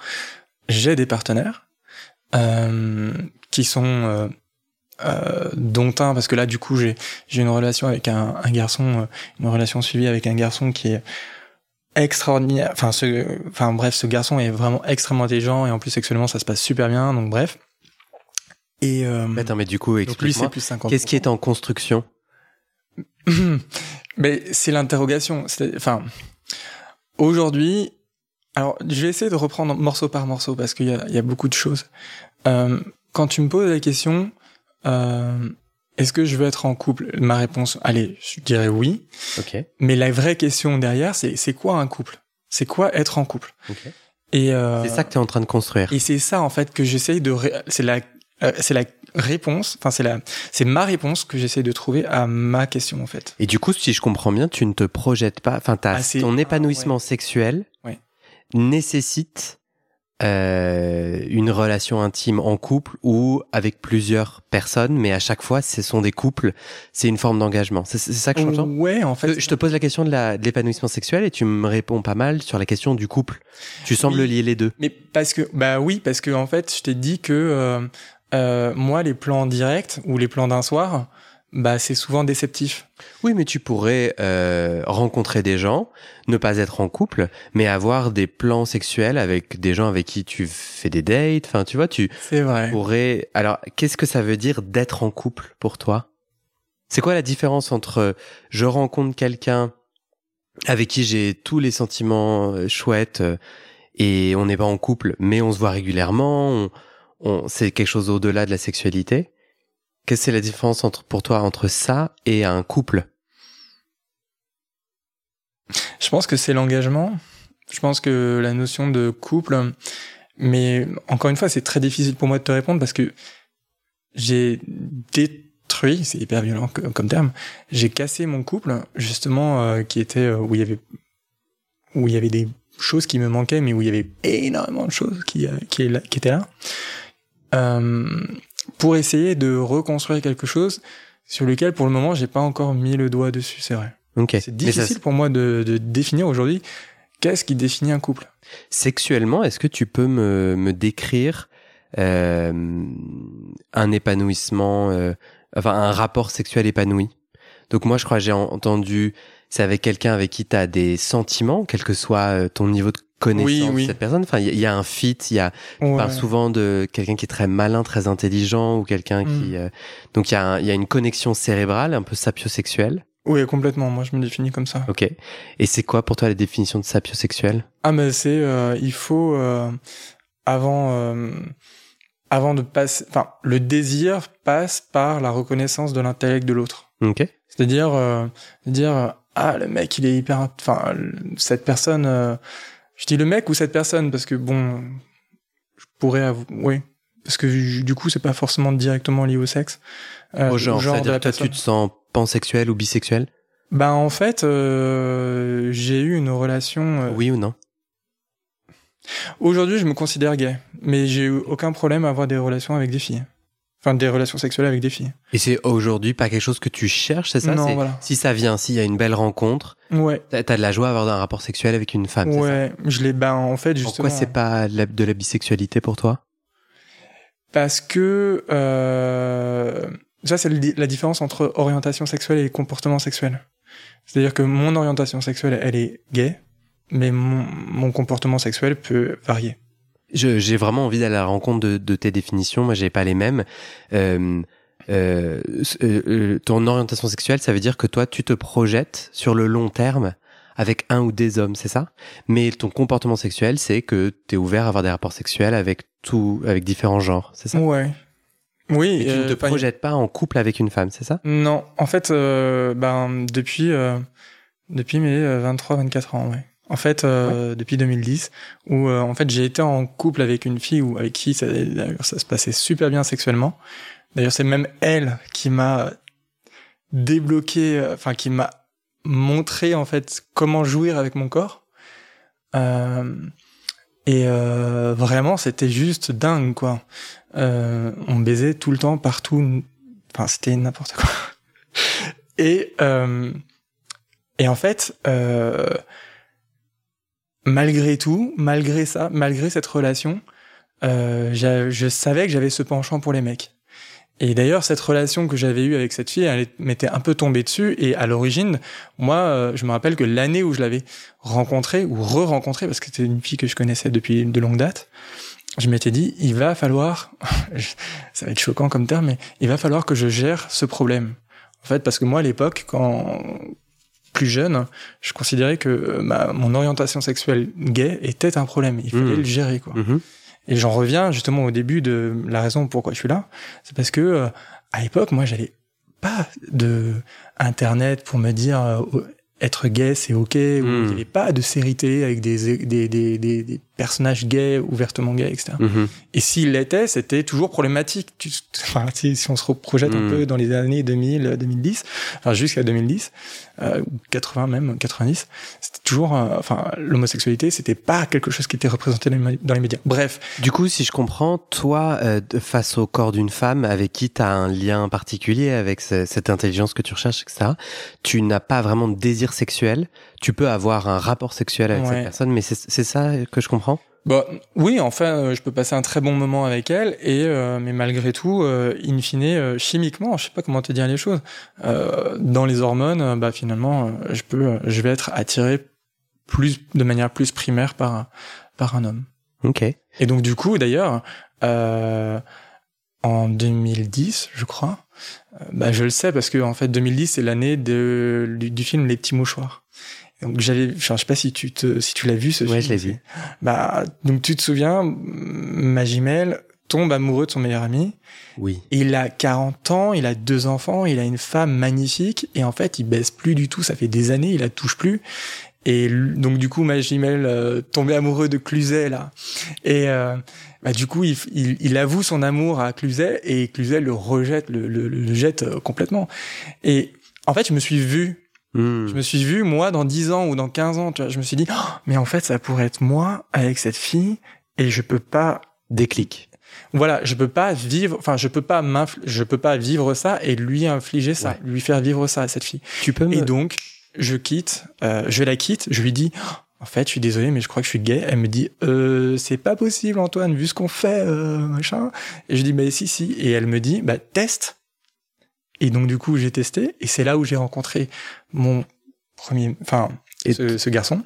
J'ai des partenaires euh, qui sont euh, dont un parce que là du coup j'ai j'ai une relation avec un, un garçon, euh, une relation suivie avec un garçon qui est extraordinaire. Enfin, ce, enfin bref, ce garçon est vraiment extrêmement intelligent et en plus sexuellement ça se passe super bien. Donc bref. Et euh, attends, mais du coup, explique-moi. Qu'est-ce qui est en construction? Mais c'est l'interrogation. Enfin, aujourd'hui, alors je vais essayer de reprendre morceau par morceau parce qu'il y a, il y a beaucoup de choses. Euh, quand tu me poses la question, euh, est-ce que je veux être en couple? Ma réponse, allez, je dirais oui. Okay. Mais la vraie question derrière, c'est c'est quoi un couple? C'est quoi être en couple? Okay. Et euh, c'est ça que tu es en train de construire. Et c'est ça en fait que j'essaye de c'est la euh, c'est la réponse, enfin c'est la c'est ma réponse que j'essaye de trouver à ma question en fait. Et du coup, si je comprends bien, tu ne te projettes pas, enfin ah, ton épanouissement sexuel ouais. nécessite euh, une relation intime en couple ou avec plusieurs personnes, mais à chaque fois, ce sont des couples. C'est une forme d'engagement. C'est ça que je comprends? Ouais, en fait. Je te pose la question de l'épanouissement sexuel et tu me réponds pas mal sur la question du couple. Tu sembles lier les deux. Mais parce que, bah oui, parce que en fait, je t'ai dit que euh, euh, moi, les plans directs ou les plans d'un soir, bah c'est souvent déceptif. Oui, mais tu pourrais euh, rencontrer des gens, ne pas être en couple, mais avoir des plans sexuels avec des gens avec qui tu fais des dates. Enfin, tu vois, tu vrai. pourrais. Alors, qu'est-ce que ça veut dire d'être en couple pour toi? C'est quoi la différence entre je rencontre quelqu'un avec qui j'ai tous les sentiments euh, chouettes euh, et on n'est pas en couple, mais on se voit régulièrement. On, c'est quelque chose au-delà de la sexualité. Qu'est-ce que c'est la différence entre, pour toi entre ça et un couple? Je pense que c'est l'engagement. Je pense que la notion de couple, mais encore une fois, c'est très difficile pour moi de te répondre parce que j'ai détruit, c'est hyper violent comme terme, j'ai cassé mon couple justement euh, qui était euh, où il y avait où il y avait des choses qui me manquaient, mais où il y avait énormément de choses qui euh, étaient là, pour essayer de reconstruire quelque chose sur lequel pour le moment j'ai pas encore mis le doigt dessus, c'est vrai. Okay. C'est difficile pour moi de, de définir aujourd'hui qu'est-ce qui définit un couple. Sexuellement, est-ce que tu peux me, me décrire euh, un épanouissement, euh, enfin un rapport sexuel épanoui? Donc moi, je crois j'ai entendu, c'est avec quelqu'un avec qui tu as des sentiments, quel que soit euh, ton niveau de connaissance de cette personne. Enfin, il y, a un fit. Il y a, tu parles souvent de quelqu'un qui est très malin, très intelligent, ou quelqu'un qui. Mm. donc il y a, il y a une connexion cérébrale, un peu sapiosexuelle. Oui, complètement. Moi, je me définis comme ça. Ok. Et c'est quoi pour toi la définition de sapiosexuel? Ah, mais c'est euh, il faut euh, avant euh, avant de passer. Enfin, le désir passe par la reconnaissance de l'intellect de l'autre. Ok. C'est-à-dire euh, dire ah le mec il est hyper. Enfin cette personne. Euh, je dis le mec ou cette personne parce que bon, je pourrais avouer. Oui. Parce que du coup, c'est pas forcément directement lié au sexe. au genre, genre c'est-à-dire que toi, tu te sens pansexuel ou bisexuel? Ben en fait, euh, j'ai eu une relation. Euh, oui ou non? Aujourd'hui, je me considère gay, mais j'ai eu aucun problème à avoir des relations avec des filles. Enfin, des relations sexuelles avec des filles. Et c'est aujourd'hui pas quelque chose que tu cherches, c'est ça? Non, voilà. Si ça vient, s'il y a une belle rencontre, ouais. t'as de la joie à avoir un rapport sexuel avec une femme. Ouais, ça? Je l'ai. Ben en fait, justement. Pourquoi c'est pas de la bisexualité pour toi? Parce que euh, ça, c'est la différence entre orientation sexuelle et comportement sexuel. C'est-à-dire que mon orientation sexuelle, elle est gay, mais mon, mon comportement sexuel peut varier. J'ai vraiment envie d'aller à la rencontre de, de tes définitions. Moi, j'ai pas les mêmes. Euh, euh, euh, euh, ton orientation sexuelle, ça veut dire que toi, tu te projettes sur le long terme avec un ou des hommes, c'est ça? Mais ton comportement sexuel, c'est que tu es ouvert à avoir des rapports sexuels avec tout, avec différents genres, c'est ça? Ouais. Oui. Et tu ne te projettes pas en couple avec une femme, c'est ça? Non, en fait, euh, ben depuis euh, depuis mes 23-24 ans, ouais. En fait, euh, ouais. depuis 2010, où en fait j'ai été en couple avec une fille ou avec qui ça, ça se passait super bien sexuellement. D'ailleurs, c'est même elle qui m'a débloqué, enfin qui m'a montré en fait comment jouir avec mon corps. Euh, et euh, vraiment, c'était juste dingue, quoi. Euh, on baisait tout le temps, partout. Enfin, c'était n'importe quoi. Et euh, et en fait, euh, malgré tout, malgré ça, malgré cette relation, euh, je savais que j'avais ce penchant pour les mecs. Et d'ailleurs, cette relation que j'avais eue avec cette fille, elle m'était un peu tombée dessus. Et à l'origine, moi, euh, je me rappelle que l'année où je l'avais rencontrée, ou re-rencontrée, parce que c'était une fille que je connaissais depuis de longue date, je m'étais dit, il va falloir, ça va être choquant comme terme, mais il va falloir que je gère ce problème. En fait, parce que moi, à l'époque, quand plus jeune, je considérais que ma, mon orientation sexuelle gay était un problème. Il fallait mmh. le gérer, quoi. Mmh. Et j'en reviens justement au début de la raison pourquoi je suis là, c'est parce que euh, à l'époque, moi, j'avais pas de internet pour me dire euh, être gay c'est ok, mmh. ou il n'y avait pas de série télé avec des des, des, des, des personnages gays, ouvertement gays, etc. Mmh. Et s'il l'était, c'était toujours problématique. Enfin, si, si on se projette mmh. un peu dans les années 2000, 2010, enfin jusqu'à 2010, euh, 80 même, 90, c'était toujours, euh, enfin, l'homosexualité, c'était pas quelque chose qui était représenté dans les médias. Bref. Du coup, si je comprends, toi, euh, face au corps d'une femme avec qui tu as un lien particulier, avec ce, cette intelligence que tu recherches, etc., tu n'as pas vraiment de désir sexuel. Tu peux avoir un rapport sexuel avec Ouais. cette personne, mais c'est ça que je comprends? Bah oui, enfin, euh, je peux passer un très bon moment avec elle, et euh, mais malgré tout, euh, in fine, euh, chimiquement, je sais pas comment te dire les choses, euh, dans les hormones, euh, bah finalement, je peux, je vais être attiré plus de manière plus primaire par par un homme. Ok. Et donc du coup, d'ailleurs, euh, en 2010, je crois, bah je le sais parce que en fait 2010 c'est l'année du film Les petits mouchoirs. Donc j'avais, enfin, je sais pas si tu te, si tu l'as vu ce Ouais, film. je l'ai vu. Bah donc tu te souviens, Magimel tombe amoureux de son meilleur ami. Oui. Il a 40 ans, il a deux enfants, il a une femme magnifique et en fait il baisse plus du tout. Ça fait des années, il la touche plus. Et donc du coup, Magimel euh, tombé amoureux de Cluzet là. Et euh, bah, du coup, il, il, il, avoue son amour à Cluzet et Cluzet le rejette, le, le, le jette euh, complètement. Et en fait, je me suis vu. Hmm. Je me suis vu, moi, dans 10 ans ou dans 15 ans, tu vois, je me suis dit, oh, mais en fait, ça pourrait être moi avec cette fille et je peux pas... Déclic. Voilà, je peux pas vivre, enfin, je peux pas je peux pas vivre ça et lui infliger ça, Ouais. lui faire vivre ça à cette fille. Tu peux me... Et donc, je quitte, euh, je la quitte, je lui dis, Oh, en fait, je suis désolé, mais je crois que je suis gay. Elle me dit, euh, c'est pas possible, Antoine, vu ce qu'on fait, euh, machin. Et je dis, bah si, si. Et elle me dit, bah teste. Et donc, du coup, j'ai testé, et c'est là où j'ai rencontré mon premier, enfin, ce, ce garçon.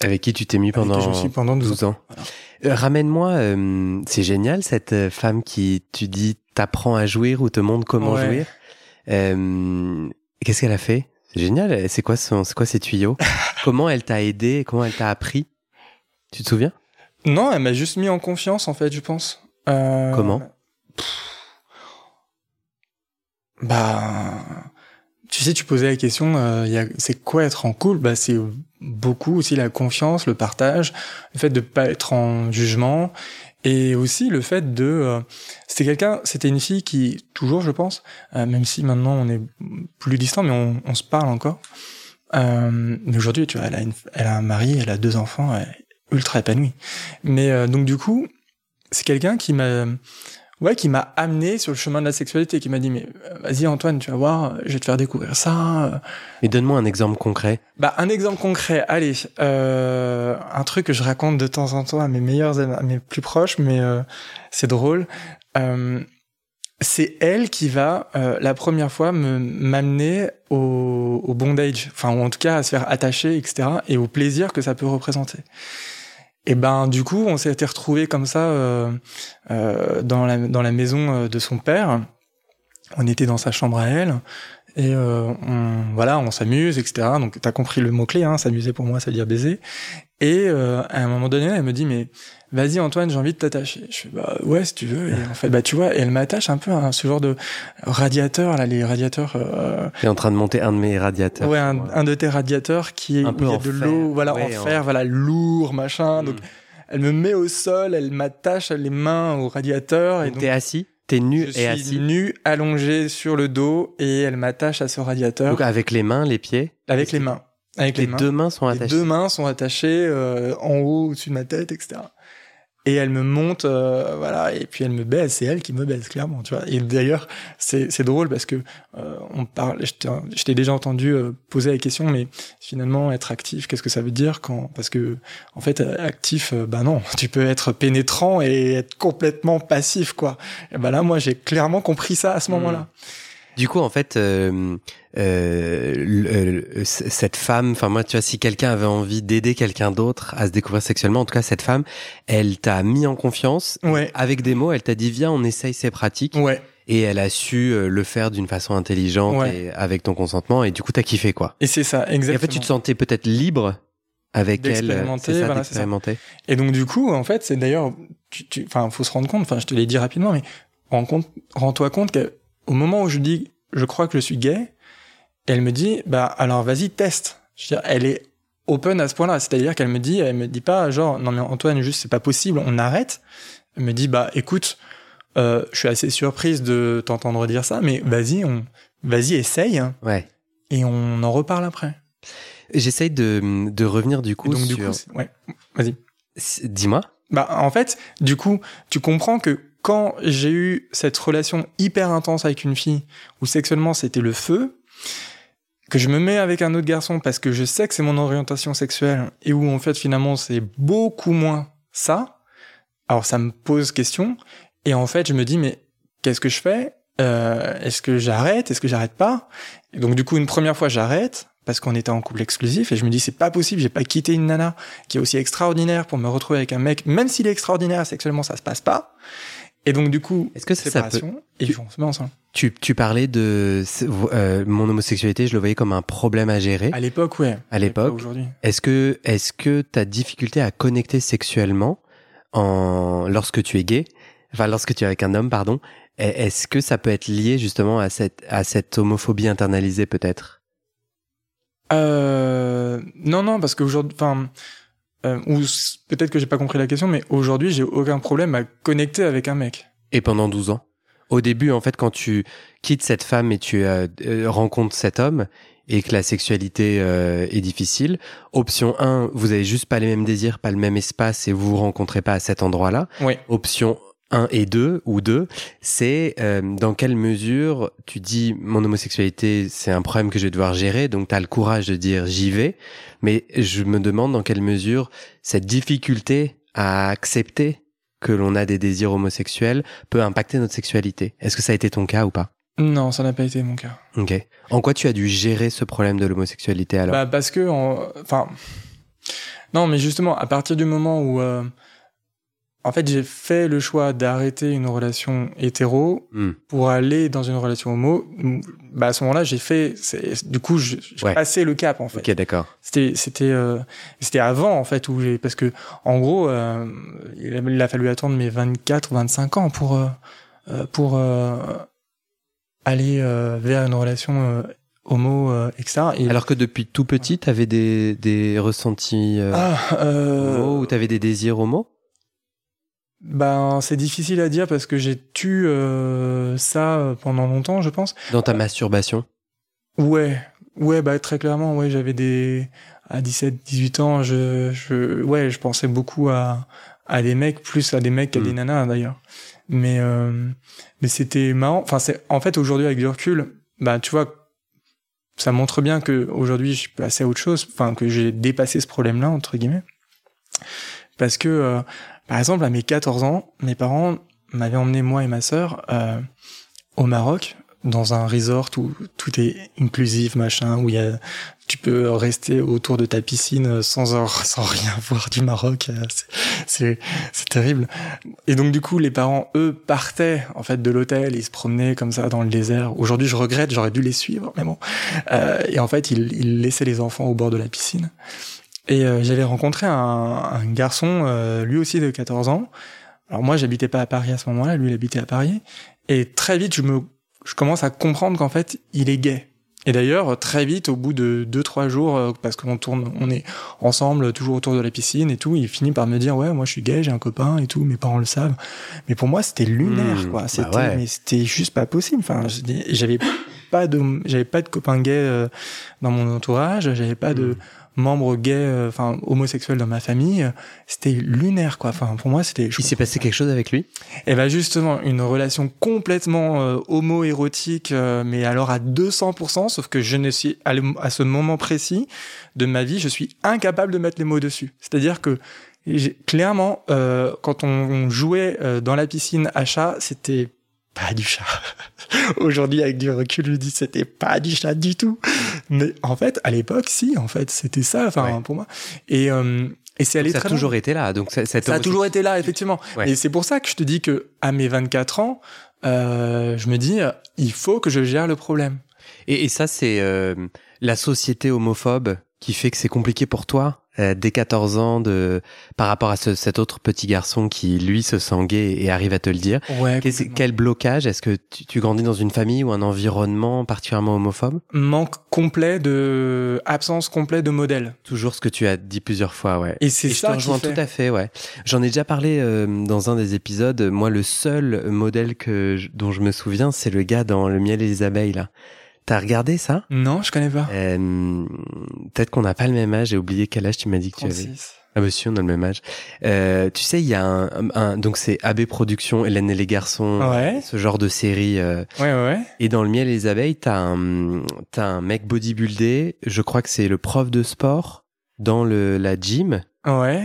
Avec qui tu t'es mis pendant, je suis pendant 12 12 ans. Voilà. Euh, Ramène-moi, euh, c'est génial cette euh, femme qui, tu dis, t'apprend à jouir ou te montre comment Ouais. jouir. Euh, Qu'est-ce qu'elle a fait? C'est génial. C'est quoi, son, c'est quoi ses tuyaux? Comment elle t'a aidé Comment elle t'a appris? Tu te souviens? Non, elle m'a juste mis en confiance, en fait, je pense. Comment? Bah, tu sais, tu posais la question, euh, c'est quoi être en couple? Bah, c'est beaucoup aussi la confiance, le partage, le fait de pas être en jugement, et aussi le fait de. euh, c'était quelqu'un, c'était une fille qui toujours, je pense, euh, même si maintenant on est plus distant, mais on, on se parle encore. Euh, mais aujourd'hui, tu vois, elle a, une, elle a un mari, elle a deux enfants, elle est ultra épanouie. Mais euh, donc du coup, c'est quelqu'un qui m'a ouais qui m'a amené sur le chemin de la sexualité qui m'a dit mais euh, vas-y Antoine tu vas voir je vais te faire découvrir ça Mais donne-moi un exemple concret. bah un exemple concret. Allez euh, un truc que je raconte de temps en temps à mes meilleurs à mes plus proches mais euh, c'est drôle. Euh, c'est elle qui va euh, la première fois me m'amener au, au bondage enfin ou en tout cas à se faire attacher etc et au plaisir que ça peut représenter et ben du coup, on s'était retrouvés comme ça euh, euh, dans la dans la maison euh, de son père. On était dans sa chambre à elle et euh, voilà, on s'amuse, etc. Donc t'as compris le mot clé, hein, s'amuser pour moi, ça veut dire baiser. Et euh, à un moment donné, elle me dit mais vas-y Antoine, j'ai envie de t'attacher. Je fais bah ouais si tu veux. Et en fait bah tu vois, et elle m'attache un peu à ce genre de radiateur là, les radiateurs. euh, T'es en train de monter un de mes radiateurs. Ouais, un, un de tes radiateurs qui est Un peu il y a de l'eau, voilà, Ouais, en en- fer, voilà, lourd, machin. Donc, Mm. elle me met au sol, elle m'attache les mains au radiateur et Donc, donc T'es assis T'es nu je et suis assis nu, allongé sur le dos et elle m'attache à ce radiateur Donc avec les mains, les pieds avec les mains, avec Les les, mains. deux mains sont Les attachées. deux mains sont attachées euh, en haut, au-dessus de ma tête, etc. Et elle me monte, euh, voilà, et puis elle me baise. C'est elle qui me baise, clairement, tu vois. Et d'ailleurs, c'est drôle parce que euh, on parle. Je t'ai- déjà entendu euh, poser la question, mais finalement, être actif, qu'est-ce que ça veut dire quand Parce que en fait, euh, actif, bah non, tu peux être pénétrant et être complètement passif, quoi. Et bah là, moi, j'ai clairement compris ça à ce Hmm. moment-là. Du coup, en fait, euh, euh, le- le- c- cette femme, enfin moi, tu vois, si quelqu'un avait envie d'aider quelqu'un d'autre à se découvrir sexuellement, en tout cas, cette femme, elle t'a mis en confiance. Ouais, Avec des mots, elle t'a dit viens, on essaye ces pratiques, ouais. et elle a su euh, le faire d'une façon intelligente Ouais. et avec ton consentement, et du coup, t'as kiffé quoi. Et c'est ça, Et exactement. en fait, tu te sentais peut-être libre avec elle, D'expérimenter, ça, voilà, ça. d'expérimenter. Et donc du coup, en fait, c'est d'ailleurs, tu, tu, enfin, faut se rendre compte. Enfin, je te l'ai dit rapidement, mais rends compte, rends-toi compte qu'au moment où je dis, je crois que je suis gay, elle me dit, bah alors vas-y teste. Je veux dire, elle est open à ce point-là, c'est-à-dire qu'elle me dit, elle me dit pas genre, non mais Antoine, juste c'est pas possible, on arrête. Elle me dit, bah écoute, euh, je suis assez surprise de t'entendre dire ça, mais vas-y, on, vas-y essaye Ouais. et on en reparle après. J'essaye de, de revenir du coup donc du coup, ouais, vas-y. Dis-moi. Bah, en fait, du coup, tu comprends que quand j'ai eu cette relation hyper intense avec une fille, où sexuellement c'était le feu, que je me mets avec un autre garçon parce que je sais que c'est mon orientation sexuelle, et où en fait finalement c'est beaucoup moins ça, alors ça me pose question, et en fait je me dis mais qu'est-ce que je fais? Euh, Est-ce que j'arrête? Est-ce que j'arrête pas? Donc du coup une première fois j'arrête, parce qu'on était en couple exclusif, et je me dis c'est pas possible, j'ai pas quitté une nana qui est aussi extraordinaire pour me retrouver avec un mec, même s'il est extraordinaire sexuellement, ça se passe pas. Et donc du coup, Est-ce que ça, ça peut. et tu- on se met ensemble. Tu, tu parlais de euh, mon homosexualité, je le voyais comme un problème à gérer. À l'époque, ouais. À l'époque. Aujourd'hui. Est-ce que, est-ce que ta difficulté à connecter sexuellement en, lorsque tu es gay, enfin lorsque tu es avec un homme, pardon, est-ce que ça peut être lié justement à cette, à cette homophobie internalisée peut-être? Euh, Non, non, parce qu'aujourd'hui, enfin, euh, ou peut-être que j'ai pas compris la question, mais aujourd'hui, j'ai aucun problème à connecter avec un mec. Et pendant 12 ans? Au début, en fait, quand tu quittes cette femme et tu euh, rencontres cet homme, et que la sexualité euh, est difficile. Option 1, vous avez juste pas les mêmes désirs, pas le même espace et vous vous rencontrez pas à cet endroit-là. Oui. Option 1 et 2 ou 2, c'est euh, dans quelle mesure tu dis mon homosexualité c'est un problème que je vais devoir gérer, donc tu as le courage de dire j'y vais, mais je me demande dans quelle mesure cette difficulté à accepter que l'on a des désirs homosexuels peut impacter notre sexualité. Est-ce que ça a été ton cas ou pas? Non, ça n'a pas été mon cas. Ok. En quoi tu as dû gérer ce problème de l'homosexualité alors? Bah Parce que, enfin, non, mais justement, à partir du moment où, euh, en fait, j'ai fait le choix d'arrêter une relation hétéro hmm. pour aller dans une relation homo, bah à ce moment-là, j'ai fait, du coup, j'ai passé le cap en fait. Ok, d'accord. C'était, c'était, euh, c'était avant en fait où j'ai, parce que en gros, euh, il, a, fallu attendre mes 24 ou 25 ans pour pour aller euh, vers une relation euh, homo, euh, etc. Et... Alors que depuis tout petit, tu avais des, des ressentis ah, homo ou tu avais des désirs homo? Ben, c'est difficile à dire parce que j'ai tu ça pendant longtemps, je pense. Dans ta masturbation Ouais, ouais, bah très clairement, ouais, j'avais des à 17, 18 ans, je, je, ouais, je pensais beaucoup à à des mecs, plus à des mecs qu'à des hmm. nanas d'ailleurs. Mais euh, mais c'était marrant. Enfin, c'est en fait aujourd'hui avec du recul, bah tu vois, ça montre bien que aujourd'hui je suis passé à autre chose. Enfin, que j'ai dépassé ce problème-là entre guillemets. Parce que euh, par exemple à mes 14 ans, mes parents m'avaient emmené moi et ma sœur euh, au Maroc dans un resort où tout est inclusif, machin, où y a, tu peux rester autour de ta piscine sans, rien voir du Maroc. C'est, c'est terrible. Et donc, du coup, les parents, eux, partaient, en fait, de l'hôtel, ils se promenaient comme ça dans le désert. Aujourd'hui, je regrette, j'aurais dû les suivre, mais bon. Euh, et en fait, ils, ils laissaient les enfants au bord de la piscine. Et euh, j'avais rencontré un, un garçon, euh, lui aussi de 14 ans. Alors moi, j'habitais pas à Paris à ce moment-là, lui, il habitait à Paris. Et très vite, je me je commence à comprendre qu'en fait, il est gay. Et d'ailleurs, très vite, au bout de deux trois jours, euh, parce qu'on tourne, on est ensemble, toujours autour de la piscine et tout, il finit par me dire ouais, moi je suis gay, j'ai un copain et tout, mes parents le savent. Mais pour moi, c'était lunaire, mmh, quoi. Bah c'était, mais c'était juste pas possible. Enfin, j'avais pas de, j'avais pas de copain gay euh, dans mon entourage, j'avais pas de mmh membre gay, euh, enfin homosexuel dans ma famille, c'était lunaire quoi. Enfin pour moi c'était. Il s'est passé quelque chose avec lui? Et eh ben justement une relation complètement euh, homo-érotique, euh, mais alors à 200%, sauf que je ne suis à, ce moment précis de ma vie, je suis incapable de mettre les mots dessus. C'est-à-dire que clairement, quand on, jouait dans la piscine à chat, c'était pas du chat. Aujourd'hui, avec du recul, je dis c'était pas du chat du tout. Mais en fait, à l'époque, si, en fait, c'était ça, enfin, pour moi. Et, euh, et c'est allé ça a toujours été là. Donc ça, ça a toujours été là, effectivement. Et c'est pour ça que je te dis que à mes 24 ans, euh, je me dis, il faut que je gère le problème. Et, et ça, c'est euh, la société homophobe qui fait que c'est compliqué pour toi euh, dès 14 ans de par rapport à ce, cet autre petit garçon qui lui se sent gay et arrive à te le dire. Ouais, quel blocage? Est-ce que tu, tu, grandis dans une famille ou un environnement particulièrement homophobe? Manque complet de absence complet de modèle. Toujours ce que tu as dit plusieurs fois, ouais. Et c'est ça. Je te rejoins tout à fait, ouais. J'en ai déjà parlé euh, dans un des épisodes. Moi, le seul modèle que dont je me souviens, c'est le gars dans Le miel et les abeilles là. T'as regardé ça? Non, je connais pas. Euh, Peut-être qu'on n'a pas le même âge. J'ai oublié quel âge tu m'as dit que tu avais. Ah bah si, on a le même âge. Euh, tu sais, il y a un, un donc c'est AB Productions, Hélène et les garçons, ouais. ce genre de série. Euh, ouais, ouais. Et dans le miel et les abeilles, t'as un t'as un mec bodybuildé. Je crois que c'est le prof de sport dans le la gym. Ouais.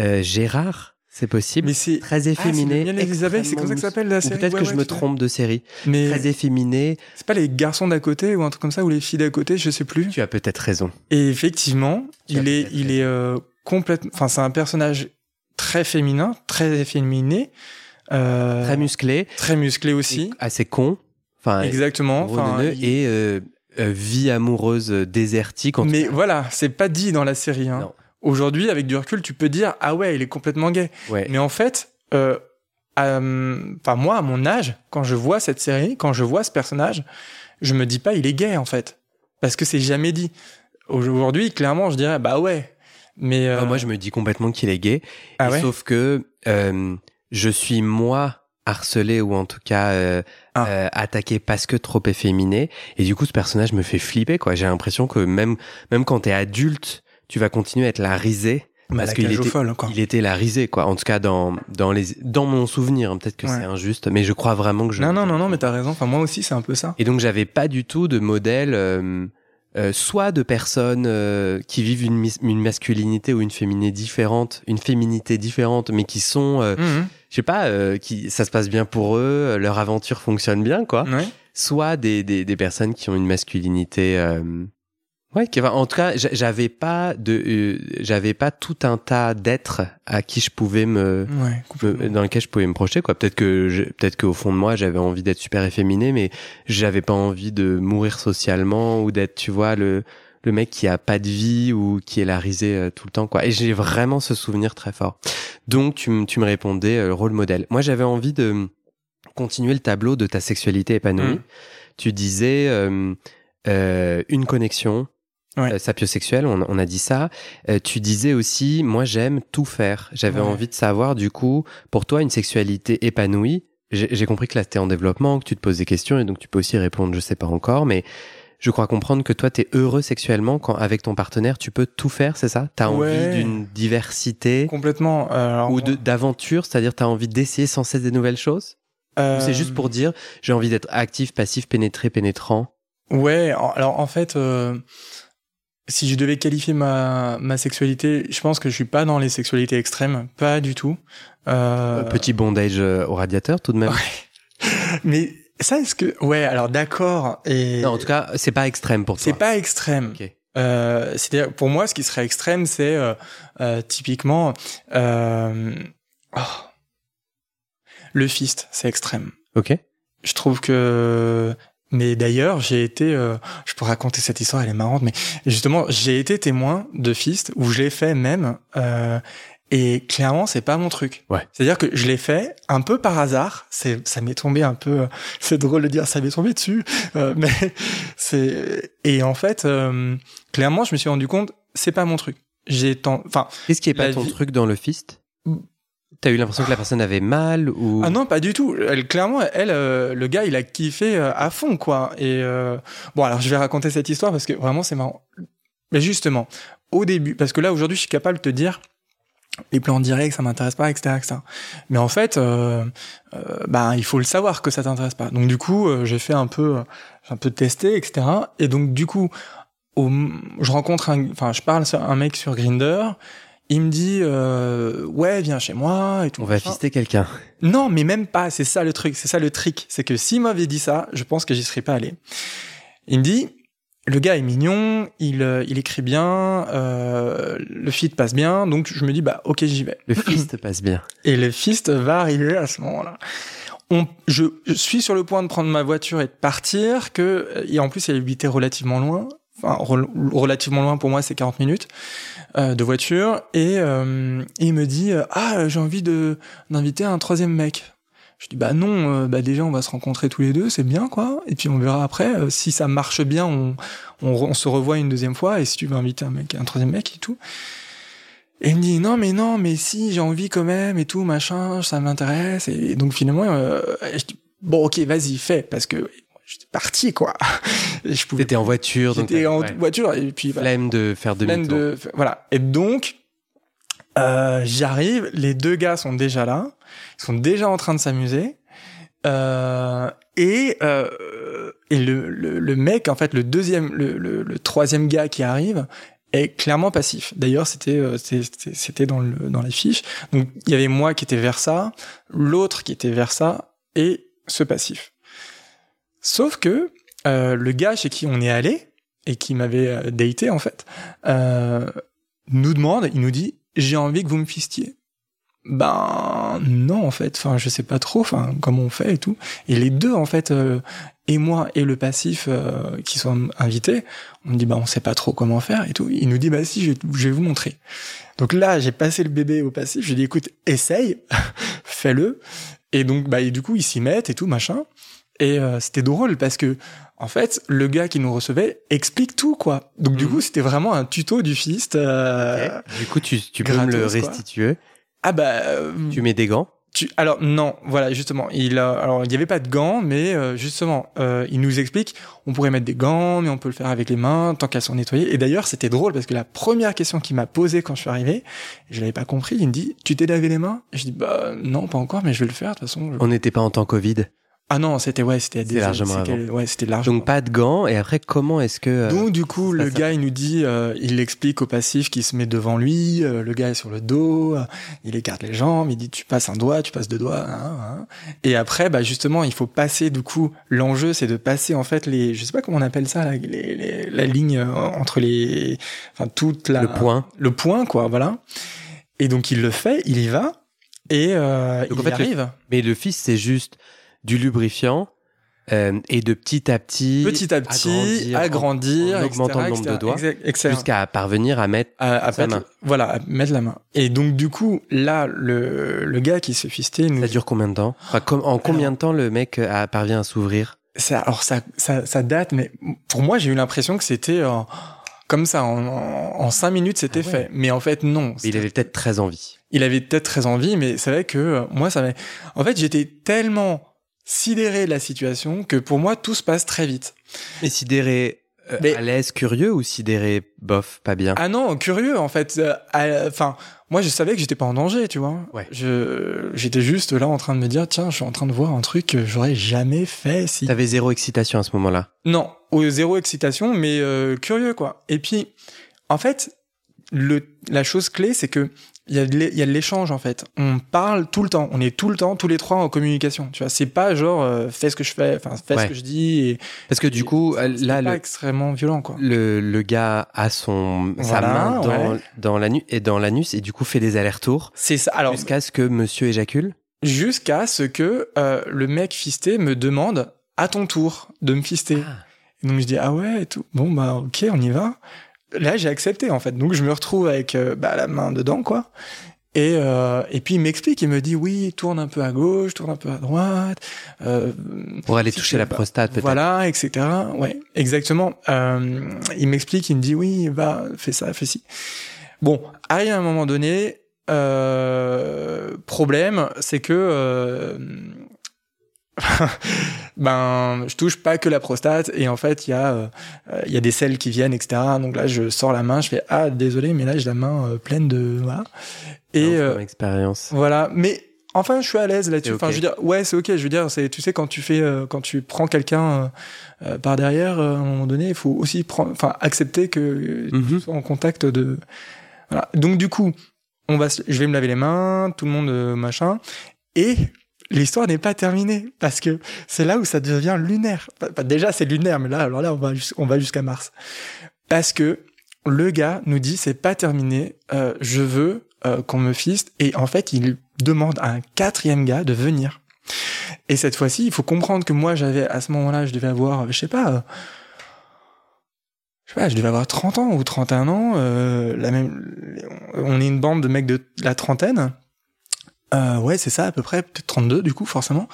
Euh, Gérard? C'est possible. Mais c'est très efféminé. Ah, Elisabeth, c'est comme ça que s'appelle la série. Peut-être que je me trompe de série. Mais très efféminé. C'est pas les garçons d'à côté ou un truc comme ça ou les filles d'à côté, je sais plus. Tu as peut-être raison. Et effectivement, il est, il est euh, complètement. Enfin, c'est un personnage très féminin, très efféminé, euh, très musclé, très musclé aussi, assez con. Enfin, exactement. Enfin, et euh, euh, vie amoureuse désertique. Mais voilà, c'est pas dit dans la série. Hein. Aujourd'hui, avec du recul, tu peux dire ah ouais, il est complètement gay. Ouais. Mais en fait, euh, enfin moi à mon âge, quand je vois cette série, quand je vois ce personnage, je me dis pas il est gay en fait, parce que c'est jamais dit. Aujourd'hui, clairement, je dirais bah ouais. Mais ah, moi, je me dis complètement qu'il est gay. Ah ouais sauf que je suis moi harcelé ou en tout cas euh, Ah. euh, attaqué parce que trop efféminé et du coup ce personnage me fait flipper quoi j'ai l'impression que même même quand t'es adulte tu vas continuer à être la risée Bah, parce qu'il était folles, quoi. il était la risée quoi en tout cas dans dans les dans mon souvenir hein, peut-être que Ouais. c'est injuste mais je crois vraiment que je Non non non non, mais t'as raison. Enfin moi aussi c'est un peu ça. et donc j'avais pas du tout de modèle euh, euh, soit de personnes euh, qui vivent une, une masculinité ou une féminité différente, une féminité différente, mais qui sont, euh, Mhm. je sais pas, qui ça se passe bien pour eux, leur aventure fonctionne bien, quoi. Ouais. Soit des, des, des personnes qui ont une masculinité, ouais, en tout cas, j'a- j'avais pas de, euh, j'avais pas tout un tas d'êtres à qui je pouvais me, Ouais. me- complètement. dans lequel je pouvais me projeter quoi peut-être que peut-être qu'au fond de moi j'avais envie d'être super efféminé mais j'avais pas envie de mourir socialement ou d'être tu vois le le mec qui a pas de vie ou qui est la risée euh, tout le temps quoi et j'ai vraiment ce souvenir très fort donc tu, me- tu me répondais euh, rôle modèle moi j'avais envie de continuer le tableau de ta sexualité épanouie Mhm. tu disais euh, euh, une connexion Ouais. euh, sapiosexuelle, on, on a dit ça. Euh, tu disais aussi, moi j'aime tout faire. J'avais Ouais. envie de savoir, du coup, pour toi, une sexualité épanouie. J'ai compris que là, t'es en développement, que tu te poses des questions et donc tu peux aussi répondre, je sais pas encore, mais je crois comprendre que toi, t'es heureux sexuellement quand, avec ton partenaire, tu peux tout faire, c'est ça? T'as Ouais. envie d'une diversité Complètement. euh, alors, ou d'aventure, c'est-à-dire t'as envie d'essayer sans cesse des nouvelles choses? Euh, c'est juste pour dire, j'ai envie d'être actif, passif, pénétré, pénétrant? Ouais. Alors en fait, euh, si je devais qualifier ma ma sexualité, je pense que je suis pas dans les sexualités extrêmes, pas du tout. Euh, Petit bondage euh, au radiateur tout de même Mais ça, est-ce que ouais Alors d'accord. Et Non, en tout cas, c'est pas extrême pour toi. c'est pas extrême. Ok. Euh, c'est-à-dire, pour moi, ce qui serait extrême, c'est euh, euh, typiquement euh, oh. le fist, c'est extrême. Ok. Je trouve que, mais d'ailleurs, j'ai été, euh, je peux raconter cette histoire, elle est marrante, mais justement, j'ai été témoin de fist où je l'ai fait même, euh, et clairement, c'est pas mon truc. Ouais. C'est-à-dire que je l'ai fait un peu par hasard. C'est, ça m'est tombé un peu. euh, C'est drôle de dire ça m'est tombé dessus, euh, mais c'est. Et en fait, euh, clairement, je me suis rendu compte, c'est pas mon truc. J'ai tant, enfin, Qu'est-ce qui est pas ton vie- truc dans le fist? T'as eu l'impression que la personne avait mal ou Ah non, pas du tout. Elle, clairement, elle, euh, le gars, il a kiffé euh, à fond, quoi. Et euh, bon, alors je vais raconter cette histoire parce que vraiment, c'est marrant. Mais justement, au début, parce que là, aujourd'hui, je suis capable de te dire les plans directs, ça m'intéresse pas, etc., etc. Mais en fait, euh, bah, il faut le savoir que ça t'intéresse pas. Donc du coup, j'ai fait un peu, j'ai un peu testé, etc. Et donc du coup, au, je rencontre enfin, je parle à un mec sur Grinder. Il me dit, euh, ouais, viens chez moi et tout. on va fister quelqu'un Non, mais même pas. C'est ça le truc. C'est ça le trick. C'est que s'il m'avait dit ça, je pense que j'y serais pas allé. Il me dit, le gars est mignon, il, euh, il écrit bien, euh, le feed passe bien, donc je me dis, bah, ok, j'y vais. Le fist passe bien. Et le fist va arriver à ce moment-là. On, je, je suis sur le point de prendre ma voiture et de partir, que, et en plus, il habitait relativement loin. Relativement loin pour moi, c'est 40 minutes euh, de voiture. Et, euh, il me dit, euh, ah, j'ai envie de d'inviter un troisième mec. Je dis, bah non, euh, bah déjà, on va se rencontrer tous les deux, c'est bien, quoi. Et puis, on verra après. euh, si ça marche bien, on, on, on se revoit une deuxième fois. Et si tu veux inviter un mec, un troisième mec et tout. Et il me dit non mais non mais si j'ai envie quand même et tout machin ça m'intéresse et donc finalement euh, je dis bon ok vas-y fais parce que j'étais parti quoi et je pouvais T'étais en voiture, donc j'étais en ouais. voiture et puis voilà, flemme de faire demi-tour. de voilà et donc euh, j'arrive les deux gars sont déjà là ils sont déjà en train de s'amuser euh, et euh, et le, le, le mec en fait le deuxième le, le, le troisième gars qui arrive est clairement passif. D'ailleurs, c'était euh, c'était c'était dans le dans les fiches. Donc il y avait moi qui était vers ça, l'autre qui était vers ça et ce passif. Sauf que euh, le gars chez qui on est allé et qui m'avait euh, daté en fait euh, nous demande, il nous dit j'ai envie que vous me fistiez. Ben non en fait, enfin je sais pas trop, enfin comment on fait et tout. Et les deux en fait, euh, et moi et le passif euh, qui sont invités, on dit bah on sait pas trop comment faire et tout. Il nous dit bah si je, je vais vous montrer. Donc là j'ai passé le bébé au passif, j'ai dit écoute essaye, fais-le. Et donc, bah, et du coup, ils s'y mettent et tout, machin. Et euh, c'était drôle parce que, en fait, le gars qui nous recevait explique tout, quoi. Donc, du Mhm. coup, c'était vraiment un tuto du fist. euh, Du coup, tu, tu peux me le quoi. restituer. Ah bah, euh, Tu mets des gants. tu- alors non, voilà justement, il a, alors il n'y avait pas de gants, mais euh, justement, euh, il nous explique, on pourrait mettre des gants, mais on peut le faire avec les mains tant qu'elles sont nettoyées. Et d'ailleurs, c'était drôle parce que la première question qu'il m'a posée quand je suis arrivé, je l'avais pas compris. Il me dit, tu t'es lavé les mains? Et Je dis, bah non, pas encore, mais je vais le faire de toute façon. je- On n'était pas en temps Covid. Ah non, c'était ouais, c'était des- largement avant. Ouais, c'était largement. Donc pas de gants. Et après, comment est-ce que... euh, Donc du coup, le gars, il nous dit, euh, il explique au passif qui se met devant lui, euh, le gars est sur le dos, euh, il écarte les jambes, il dit tu passes un doigt, tu passes deux doigts, hein, hein. et après, bah justement, il faut passer. Du coup, l'enjeu, c'est de passer en fait les, je sais pas comment on appelle ça, la, les- les- la ligne euh, entre les, enfin toute la, Le point. le point, quoi, voilà. Et donc il le fait, il y va, et euh, Donc, il en fait, y le- arrive. Mais le fils, c'est juste du lubrifiant. euh, et de petit à petit, Petit à petit, agrandir, en augmentant etc., le nombre de doigts, jusqu'à parvenir à mettre à, à Sa mettre- main. Voilà, à mettre la main. Et donc, du coup, là, le, le gars qui se fistait nous. Ça dure combien de temps? Enfin, com- En combien de temps le mec a- parvient à s'ouvrir? Ça, alors, ça, ça, ça date, mais pour moi, j'ai eu l'impression que c'était euh, comme ça, en, cinq minutes, c'était Ah ouais. fait. Mais en fait, non. Il avait peut-être très envie. Il avait peut-être très envie, mais c'est vrai que euh, moi, ça m'a. En fait, j'étais tellement sidéré de la situation que pour moi, tout se passe très vite. Mais sidéré euh, Mais- à l'aise, curieux ou sidéré bof, pas bien? Ah non, curieux en fait. Euh, Enfin, moi je savais que j'étais pas en danger, tu vois. Ouais. Je j'étais juste là en train de me dire tiens, je suis en train de voir un truc que j'aurais jamais fait si. T'avais zéro excitation à ce moment-là? Non, au zéro excitation, mais euh, curieux quoi. Et puis en fait, le la chose clé c'est que il y a de l'échange en fait. On parle tout le temps, on est tout le temps tous les trois en communication. Tu vois, c'est pas genre euh, fais ce que je fais, enfin fais Ouais. ce que je dis. Et, Parce que du coup, là, pas le, extrêmement violent quoi. le, le gars a son, sa Voilà, main dans, ouais. dans l'anus et dans l'anus et du coup fait des allers-retours C'est ça. Alors jusqu'à ce que monsieur éjacule. jusqu'à ce que euh, le mec fisté me demande à ton tour de me fister. Ah. Et donc je dis ah ouais et tout. Bon bah ok on y va. Là j'ai accepté en fait. Donc je me retrouve avec euh, bah, la main dedans quoi. Et, euh, et puis il m'explique, il me dit oui, tourne un peu à gauche, tourne un peu à droite. Euh, Pour aller si toucher la bah, prostate peut-être. Voilà, etc. Ouais, exactement. Euh, il m'explique, il me dit oui, va, fais ça, fais ci. Bon, arrive à un moment donné, euh, problème, c'est que euh, ben je touche pas que la prostate et en fait il y a euh, il y a des selles qui viennent etc. Donc là je sors la main, je fais ah désolé mais là j'ai la main euh, pleine de voilà. Et euh, expérience. voilà, mais enfin, je suis à l'aise là-dessus. Enfin, je veux dire, ouais, c'est ok. Je veux dire, c'est, tu sais, quand tu fais, euh, quand tu prends quelqu'un euh, euh, par derrière, euh, à un moment donné, il faut aussi prendre, enfin, accepter que euh, tu Mhm. sois en contact de. Voilà. Donc du coup, on va, je vais me laver les mains, tout le monde euh, machin, et l'histoire n'est pas terminée parce que c'est là où ça devient lunaire. Enfin, déjà, c'est lunaire, mais là, alors là, on va, on va jusqu'à Mars, parce que le gars nous dit c'est pas terminé, euh, je veux euh, qu'on me fiste et en fait il demande à un quatrième gars de venir. Et cette fois-ci, il faut comprendre que moi j'avais à ce moment-là, je devais avoir, je sais pas, euh, je sais pas, je devais avoir 30 ans ou 31 ans. euh, la même, on est une bande de mecs de la trentaine. Euh, ouais, c'est ça à peu près, peut-être 32 du coup forcément.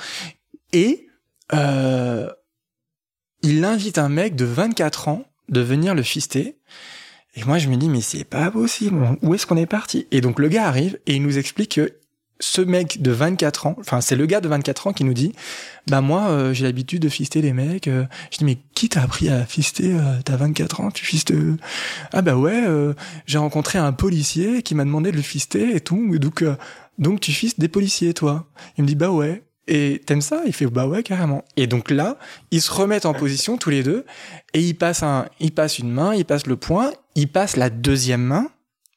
Et euh, il invite un mec de 24 ans de venir le fister. Et moi, je me dis, mais c'est pas possible. Où est-ce qu'on est parti? Et donc, le gars arrive et il nous explique que ce mec de 24 ans, enfin, c'est le gars de 24 ans qui nous dit, bah moi, euh, j'ai l'habitude de fister les mecs. euh. Je dis, mais qui t'a appris à fister euh, T'as 24 ans, tu fistes euh? Ah bah ouais, j'ai rencontré un policier qui m'a demandé de le fister et tout. Donc, donc tu fistes des policiers, toi Il me dit, bah ouais. Et t'aimes ça? Il fait, bah ouais, carrément. Et donc là, ils se remettent en position tous les deux et il passe un, il passe une main, il passe le poing, il passe la deuxième main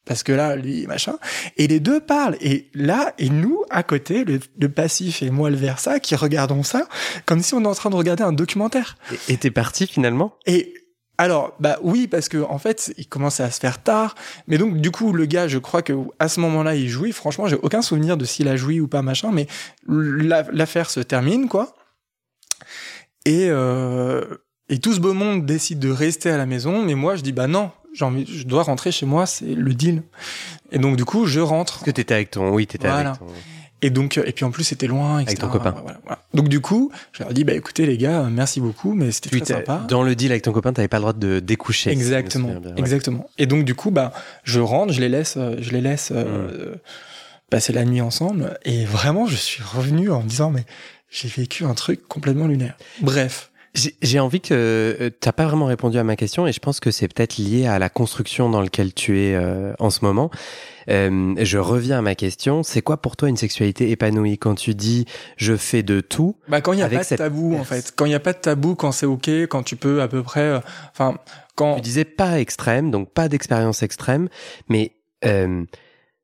parce que là, lui, machin, et les deux parlent. Et là, et nous, à côté, le, le passif et moi, le versa, qui regardons ça comme si on est en train de regarder un documentaire. Et t'es parti finalement? Et alors, bah oui, parce que en fait, il commençait à se faire tard. Mais donc, du coup, le gars, je crois que à ce moment-là, il jouit. Franchement, j'ai aucun souvenir de s'il a joui ou pas, machin. Mais la- l'affaire se termine, quoi. Et euh, et tout ce beau monde décide de rester à la maison. Mais moi, je dis bah non, envie, je dois rentrer chez moi. C'est le deal. Et donc, du coup, je rentre. Parce que t'étais avec ton. Oui, t'étais Voilà. avec ton. Et donc, et puis en plus, c'était loin, etc. Avec ton copain. Voilà, voilà. Donc du coup, je leur ai dit, bah écoutez les gars, merci beaucoup, mais c'était très sympa. Dans le deal avec ton copain, t'avais pas le droit de découcher. Exactement, bien, ouais. exactement. Et donc du coup, bah, je rentre, je les laisse, je les laisse euh, passer la nuit ensemble, et vraiment, je suis revenu en me disant, mais j'ai vécu un truc complètement lunaire. Bref. J'ai envie que euh, t'as pas vraiment répondu à ma question et je pense que c'est peut-être lié à la construction dans laquelle tu es euh, en ce moment. Euh, je reviens à ma question. C'est quoi pour toi une sexualité épanouie? Quand tu dis je fais de tout Bah quand il y a pas de tabou en fait. Quand il y a pas de tabou, quand c'est ok, quand tu peux à peu près. euh, Enfin quand. Tu disais pas extrême, donc pas d'expérience extrême, mais euh,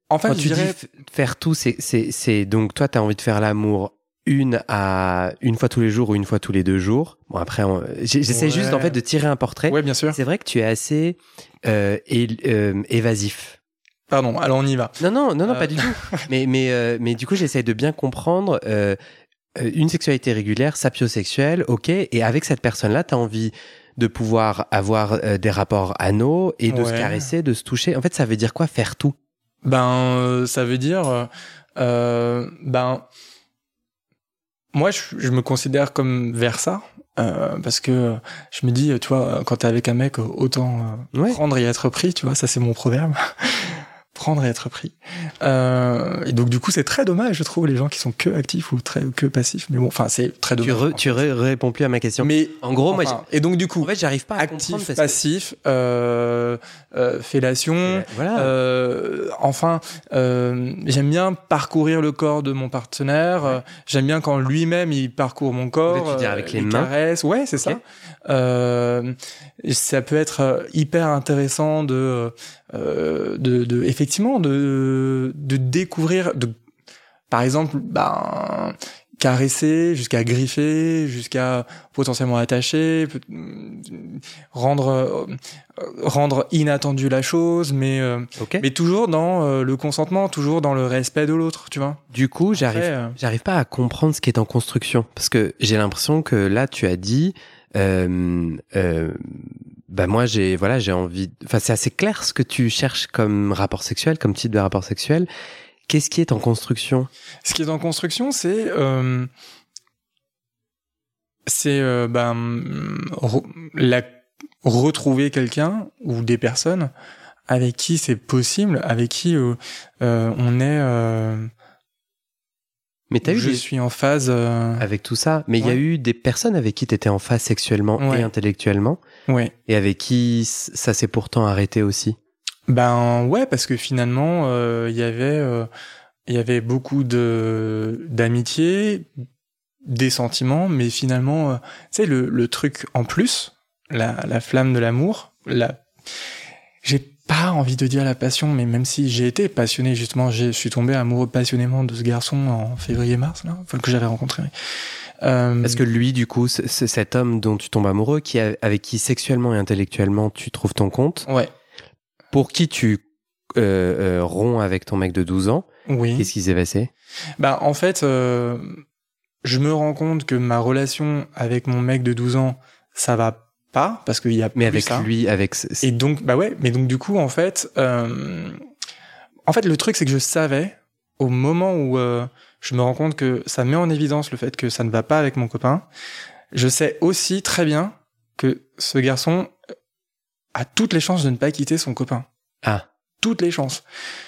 En fait, quand je tu dirais. dis faire tout, c'est c'est c'est donc toi t'as envie de faire l'amour une à une fois tous les jours ou une fois tous les deux jours. Bon après, on- j'essaie Ouais. juste en fait de tirer un portrait. Ouais, bien sûr. C'est vrai que tu es assez euh, euh, évasif. Pardon. Alors on y va. Non, non, non, non, Euh. pas du tout. Mais, mais, mais du coup, j'essaie de bien comprendre une sexualité régulière, sapiosexuelle, ok. Et avec cette personne-là, tu as envie de pouvoir avoir des rapports anaux et de se caresser, de se toucher. En fait, ça veut dire quoi faire tout? Ben, ça veut dire, ben, moi, je, je me considère comme Versa, euh, parce que je me dis, tu vois, quand t'es avec un mec, autant euh, Ouais. prendre et être pris, tu vois, ça c'est mon proverbe. Prendre et être pris. Euh, et donc du coup, c'est très dommage, je trouve, les gens qui sont que actifs ou très que passifs. Mais bon, enfin, c'est très Tu, dommage. re- tu re- réponds plus à ma question. Mais en gros, moi, et donc du coup, en fait, j'arrive pas à actif, parce passif, euh, euh, fellation. que voilà. Euh, enfin, euh, j'aime bien parcourir le corps de mon partenaire. J'aime bien quand lui-même il parcourt mon corps. tu dire avec les mains caresse. Ouais, c'est Ok. ça. Euh, ça peut être hyper intéressant de, euh, de, de effectivement, de, de découvrir, de, par exemple, ben caresser jusqu'à griffer jusqu'à potentiellement attacher peut- rendre euh, rendre inattendu la chose mais euh, mais toujours dans euh, le consentement toujours dans le respect de l'autre tu vois. Du coup, j'arrive euh, J'arrive pas à comprendre ce qui est en construction parce que j'ai l'impression que là tu as dit euh, euh, bah moi j'ai voilà j'ai envie enfin c'est assez clair ce que tu cherches comme rapport sexuel comme type de rapport sexuel. Qu'est-ce qui est en construction? Ce qui est en construction c'est euh, c'est euh, ben la retrouver quelqu'un ou des personnes avec qui c'est possible avec qui euh, euh, on est euh, mais t'as eu je des- suis en phase euh, avec tout ça mais il y a eu des personnes avec qui t'étais en phase sexuellement Ouais. et intellectuellement ouais. et avec qui ça s'est pourtant arrêté aussi. Ben ouais, parce que finalement, euh, il y avait, euh, il y avait beaucoup de d'amitié, des sentiments, mais finalement, euh, tu sais, le, le truc en plus, la, la flamme de l'amour, la, j'ai pas envie de dire la passion, mais même si j'ai été passionné, justement, je suis tombé amoureux passionnément de ce garçon en février-mars, là, enfin, que j'avais rencontré. Euh, parce que lui du coup c- c- cet homme dont tu tombes amoureux qui avec qui sexuellement et intellectuellement tu trouves ton compte ouais, pour qui tu euh, euh, romps avec ton mec de 12 ans oui. qu'est-ce qui s'est passé? Bah, en fait, euh, je me rends compte que ma relation avec mon mec de 12 ans, ça va pas, parce qu'il y a Mais plus avec ça. lui, avec. Et donc, bah ouais, mais donc du coup, en fait, euh, en fait, le truc, c'est que je savais, au moment où euh, je me rends compte que ça met en évidence le fait que ça ne va pas avec mon copain, je sais aussi très bien que ce garçon a toutes les chances de ne pas quitter son copain. Ah, Toutes les chances.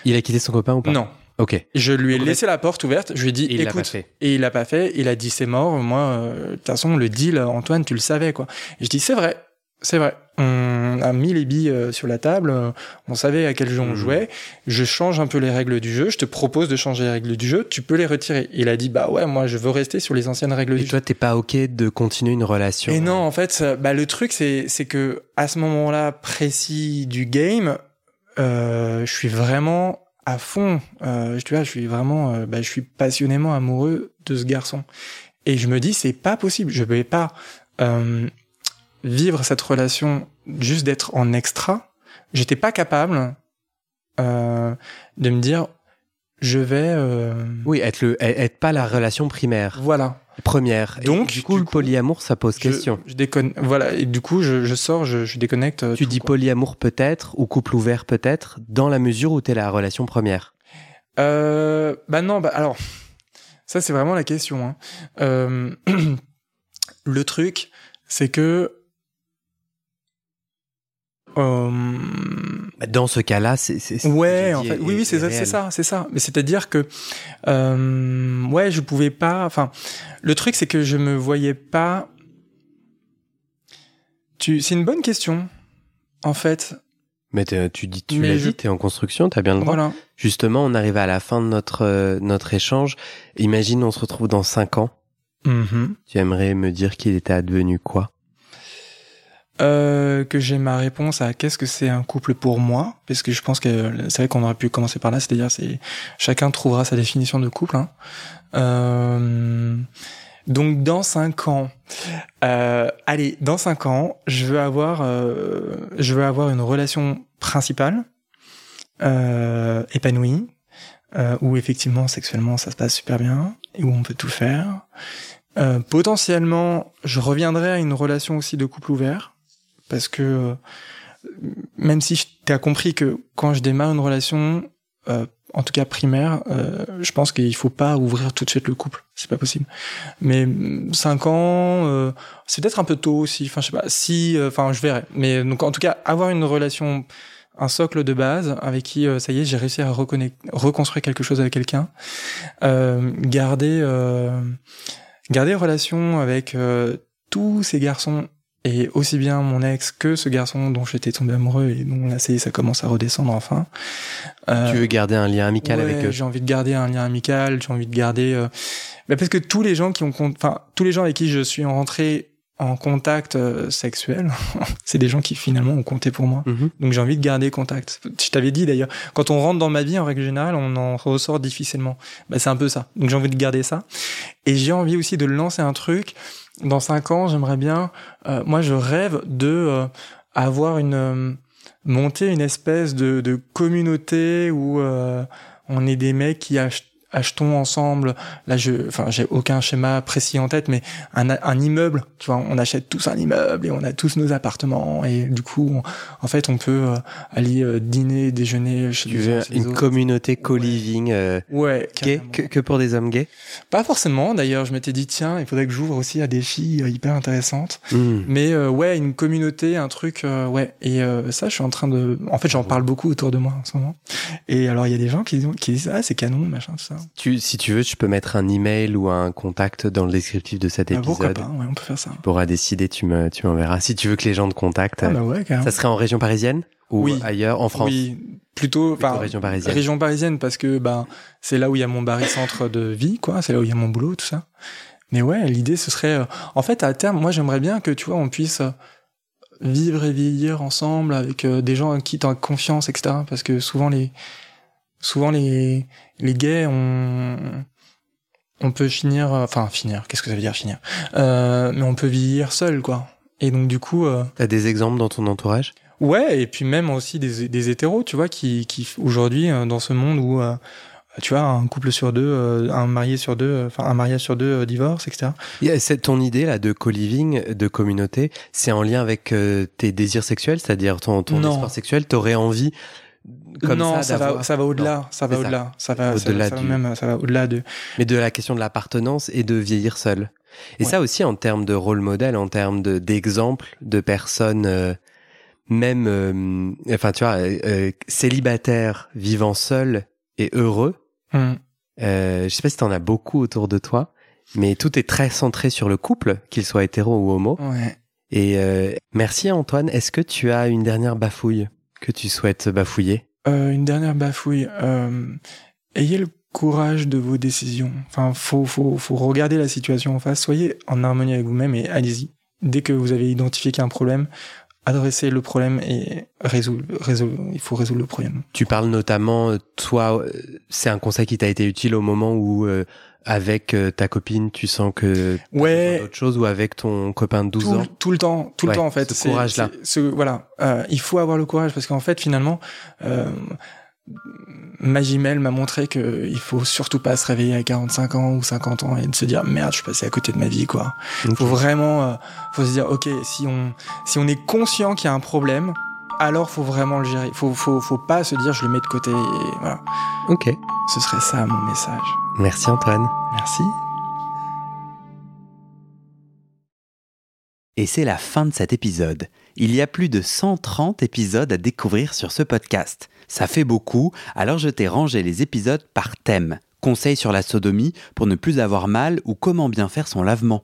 il a quitté son copain ou pas? Non. Ok. Je lui ai Donc, laissé la porte ouverte, je lui ai dit, Et il écoute, pas fait. et il l'a pas fait. Il a dit c'est mort. Moi, euh, de toute façon, le deal, Antoine, tu le savais quoi. Et je dis c'est vrai, c'est vrai. On a mis les billes euh, sur la table. euh, On savait à quel jeu on Mhm. jouait. Je change un peu les règles du jeu. Je te propose de changer les règles du jeu. Tu peux les retirer. Il a dit bah ouais, moi je veux rester sur les anciennes règles Et du jeu. toi, t'es pas ok de continuer une relation Et non, en fait, euh, bah, le truc, c'est, c'est que à ce moment-là précis du game, euh, je suis vraiment à fond. Euh, tu vois, je suis vraiment, euh, bah, je suis passionnément amoureux de ce garçon. Et je me dis, c'est pas possible. Je vais pas euh, vivre cette relation juste d'être en extra. J'étais pas capable de me dire, je vais. Oui, être le, être pas la relation primaire, Voilà. Première. Et Donc, du coup, du le coup, polyamour, ça pose Je- question. Je, déconne. Voilà. Et du coup, je, je sors, je, je déconnecte. euh, Tu dis quoi. polyamour peut-être ou couple ouvert peut-être, dans la mesure où t'es la relation première. Euh, bah non, bah alors, Ça, c'est vraiment la question. Hein. Euh, le truc, c'est que Dans ce cas-là, c'est. Ouais, en fait, oui, oui, c'est ça, c'est ça, c'est ça. Mais c'est-à-dire que, euh, ouais, je pouvais pas. Enfin, le truc, c'est que je me voyais pas. Tu, c'est une bonne question, en fait. Mais tu dis, tu l'as dit, t'es en construction, t'as bien le droit. Voilà. Justement, on arrive à la fin de notre euh, notre échange. Imagine, on se retrouve dans cinq ans. Mm-hmm. Tu aimerais me dire qu'il était advenu quoi? Euh, que j'ai ma réponse à qu'est-ce que c'est un couple pour moi, parce que je pense que c'est vrai qu'on aurait pu commencer par là, c'est-à-dire c'est chacun trouvera sa définition de couple. Hein. Euh, donc dans cinq ans, euh, allez, dans cinq ans, je veux avoir, euh, je veux avoir une relation principale, euh, épanouie, euh, où effectivement sexuellement ça se passe super bien et où on peut tout faire. Potentiellement, je reviendrai à une relation aussi de couple ouvert parce que euh, même si tu as compris que quand je démarre une relation, euh, en tout cas primaire, euh, je pense qu'il faut pas ouvrir tout de suite le couple, c'est pas possible. Mais mm, cinq ans, euh, c'est peut-être un peu tôt aussi. Enfin, je sais pas. Si, euh, enfin, je verrai. Mais donc, en tout cas, avoir une relation, un socle de base avec qui, ça y est, j'ai réussi à reconstruire quelque chose avec quelqu'un. garder, garder relation avec tous ces garçons et aussi bien mon ex que ce garçon dont j'étais tombé amoureux et dont là ça commence à redescendre enfin. Euh, tu veux garder un lien amical avec eux? J'ai envie de garder un lien amical, j'ai envie de garder euh... bah parce que tous les gens qui ont enfin tous les gens avec qui je suis rentré en contact euh, sexuel, c'est des gens qui finalement ont compté pour moi. Mhm. Donc j'ai envie de garder contact. Je t'avais dit d'ailleurs, quand on rentre dans ma vie en règle générale, on en ressort difficilement. Bah, c'est un peu ça. Donc j'ai envie de garder ça. Et j'ai envie aussi de lancer un truc dans cinq ans, j'aimerais bien, euh, moi je rêve de euh, avoir une euh, monter une espèce de, de communauté où on est des mecs qui achètent achetons ensemble. Là, je, enfin, j'ai aucun schéma précis en tête, mais un, un, immeuble. Tu vois, on achète tous un immeuble et on a tous nos appartements et du coup, en fait, on peut euh, aller euh, dîner, déjeuner chez tu veux une communauté co-living. Euh, ouais. Gay, que, que, pour des hommes gays? Pas forcément. D'ailleurs, je m'étais dit tiens, il faudrait que j'ouvre aussi à des filles hyper intéressantes. Hmm. Mais ouais, une communauté, un truc, ouais. Et ça, je suis en train de. En fait, j'en parle beaucoup autour de moi en ce moment. Et alors, il y a des gens qui, qui disent ah c'est canon, machin, tout ça. Tu, si tu veux, tu peux mettre un email ou un contact dans le descriptif de cet ah, épisode. Pourquoi pas ouais, on peut faire ça. Tu pourras décider, tu me, tu m'enverras. Si tu veux que les gens te contactent. Ah bah ouais, Ça serait en région parisienne ou oui. ailleurs, en France Oui, plutôt, enfin, région parisienne. Région parisienne parce que bah c'est là où il y a mon barycentre de vie, quoi. C'est là où il y a mon boulot, tout ça. Mais ouais, l'idée ce serait, euh, en fait, à terme, moi j'aimerais bien que tu vois, on puisse euh, vivre et vieillir ensemble avec euh, des gens qui t'ont confiance, etc. Parce que souvent les souvent les les gays on on peut finir enfin finir qu'est-ce que ça veut dire finir? Euh, mais on peut vieillir seul quoi. Et donc du coup euh, t'as des exemples dans ton entourage? Ouais et puis même aussi des des hétéros tu vois qui qui aujourd'hui euh, dans ce monde où euh, tu vois un couple sur deux euh, un marié sur deux enfin un mariage sur deux divorce etc yeah, c'est ton idée là de co-living de communauté c'est en lien avec tes désirs sexuels c'est-à-dire ton ton espoir sexuel? T'aurais envie non, ça, va, ça va au-delà, ça va au-delà, ça va au-delà même, ça va au-delà de. Mais de la question de l'appartenance et de vieillir seul. Et ça aussi en termes de rôle modèle, en termes de d'exemple de personnes, euh, même, euh, enfin tu vois, euh, célibataires vivant seuls et heureux. Mm. je sais pas si t'en as beaucoup autour de toi, mais tout est très centré sur le couple, qu'il soit hétéro ou homo. Ouais. Et merci Antoine. Est-ce que tu as une dernière bafouille? que tu souhaites bafouiller? Euh, Une dernière bafouille. Euh, ayez le courage de vos décisions. Enfin, faut, faut, faut regarder la situation en face. Soyez en harmonie avec vous-même et allez-y. Dès que vous avez identifié qu'il y a un problème, adressez le problème et résoudre, résoudre, il faut résoudre le problème. Tu parles notamment, toi, euh, c'est un conseil qui t'a été utile au moment où euh, avec euh, ta copine, tu sens que ouais autre chose ou avec ton copain de 12 tout, ans? Tout le temps, tout le temps en fait. Ce courage-là. Ce, voilà, euh, il faut avoir le courage parce qu'en fait finalement, euh, Magimel m'a montré que il faut surtout pas se réveiller à 45 ans ou 50 ans et de se dire merde, je suis passé à côté de ma vie quoi. Il Faut vraiment, euh, faut se dire ok, si on si on est conscient qu'il y a un problème, alors faut vraiment le gérer. Faut faut faut pas se dire je le mets de côté. Et voilà. Ok. Ce serait ça mon message. Merci Antoine. Merci. Et c'est la fin de cet épisode. Il y a plus de 130 épisodes à découvrir sur ce podcast. Ça fait beaucoup, alors je t'ai rangé les épisodes par thème. Conseils sur la sodomie pour ne plus avoir mal ou comment bien faire son lavement.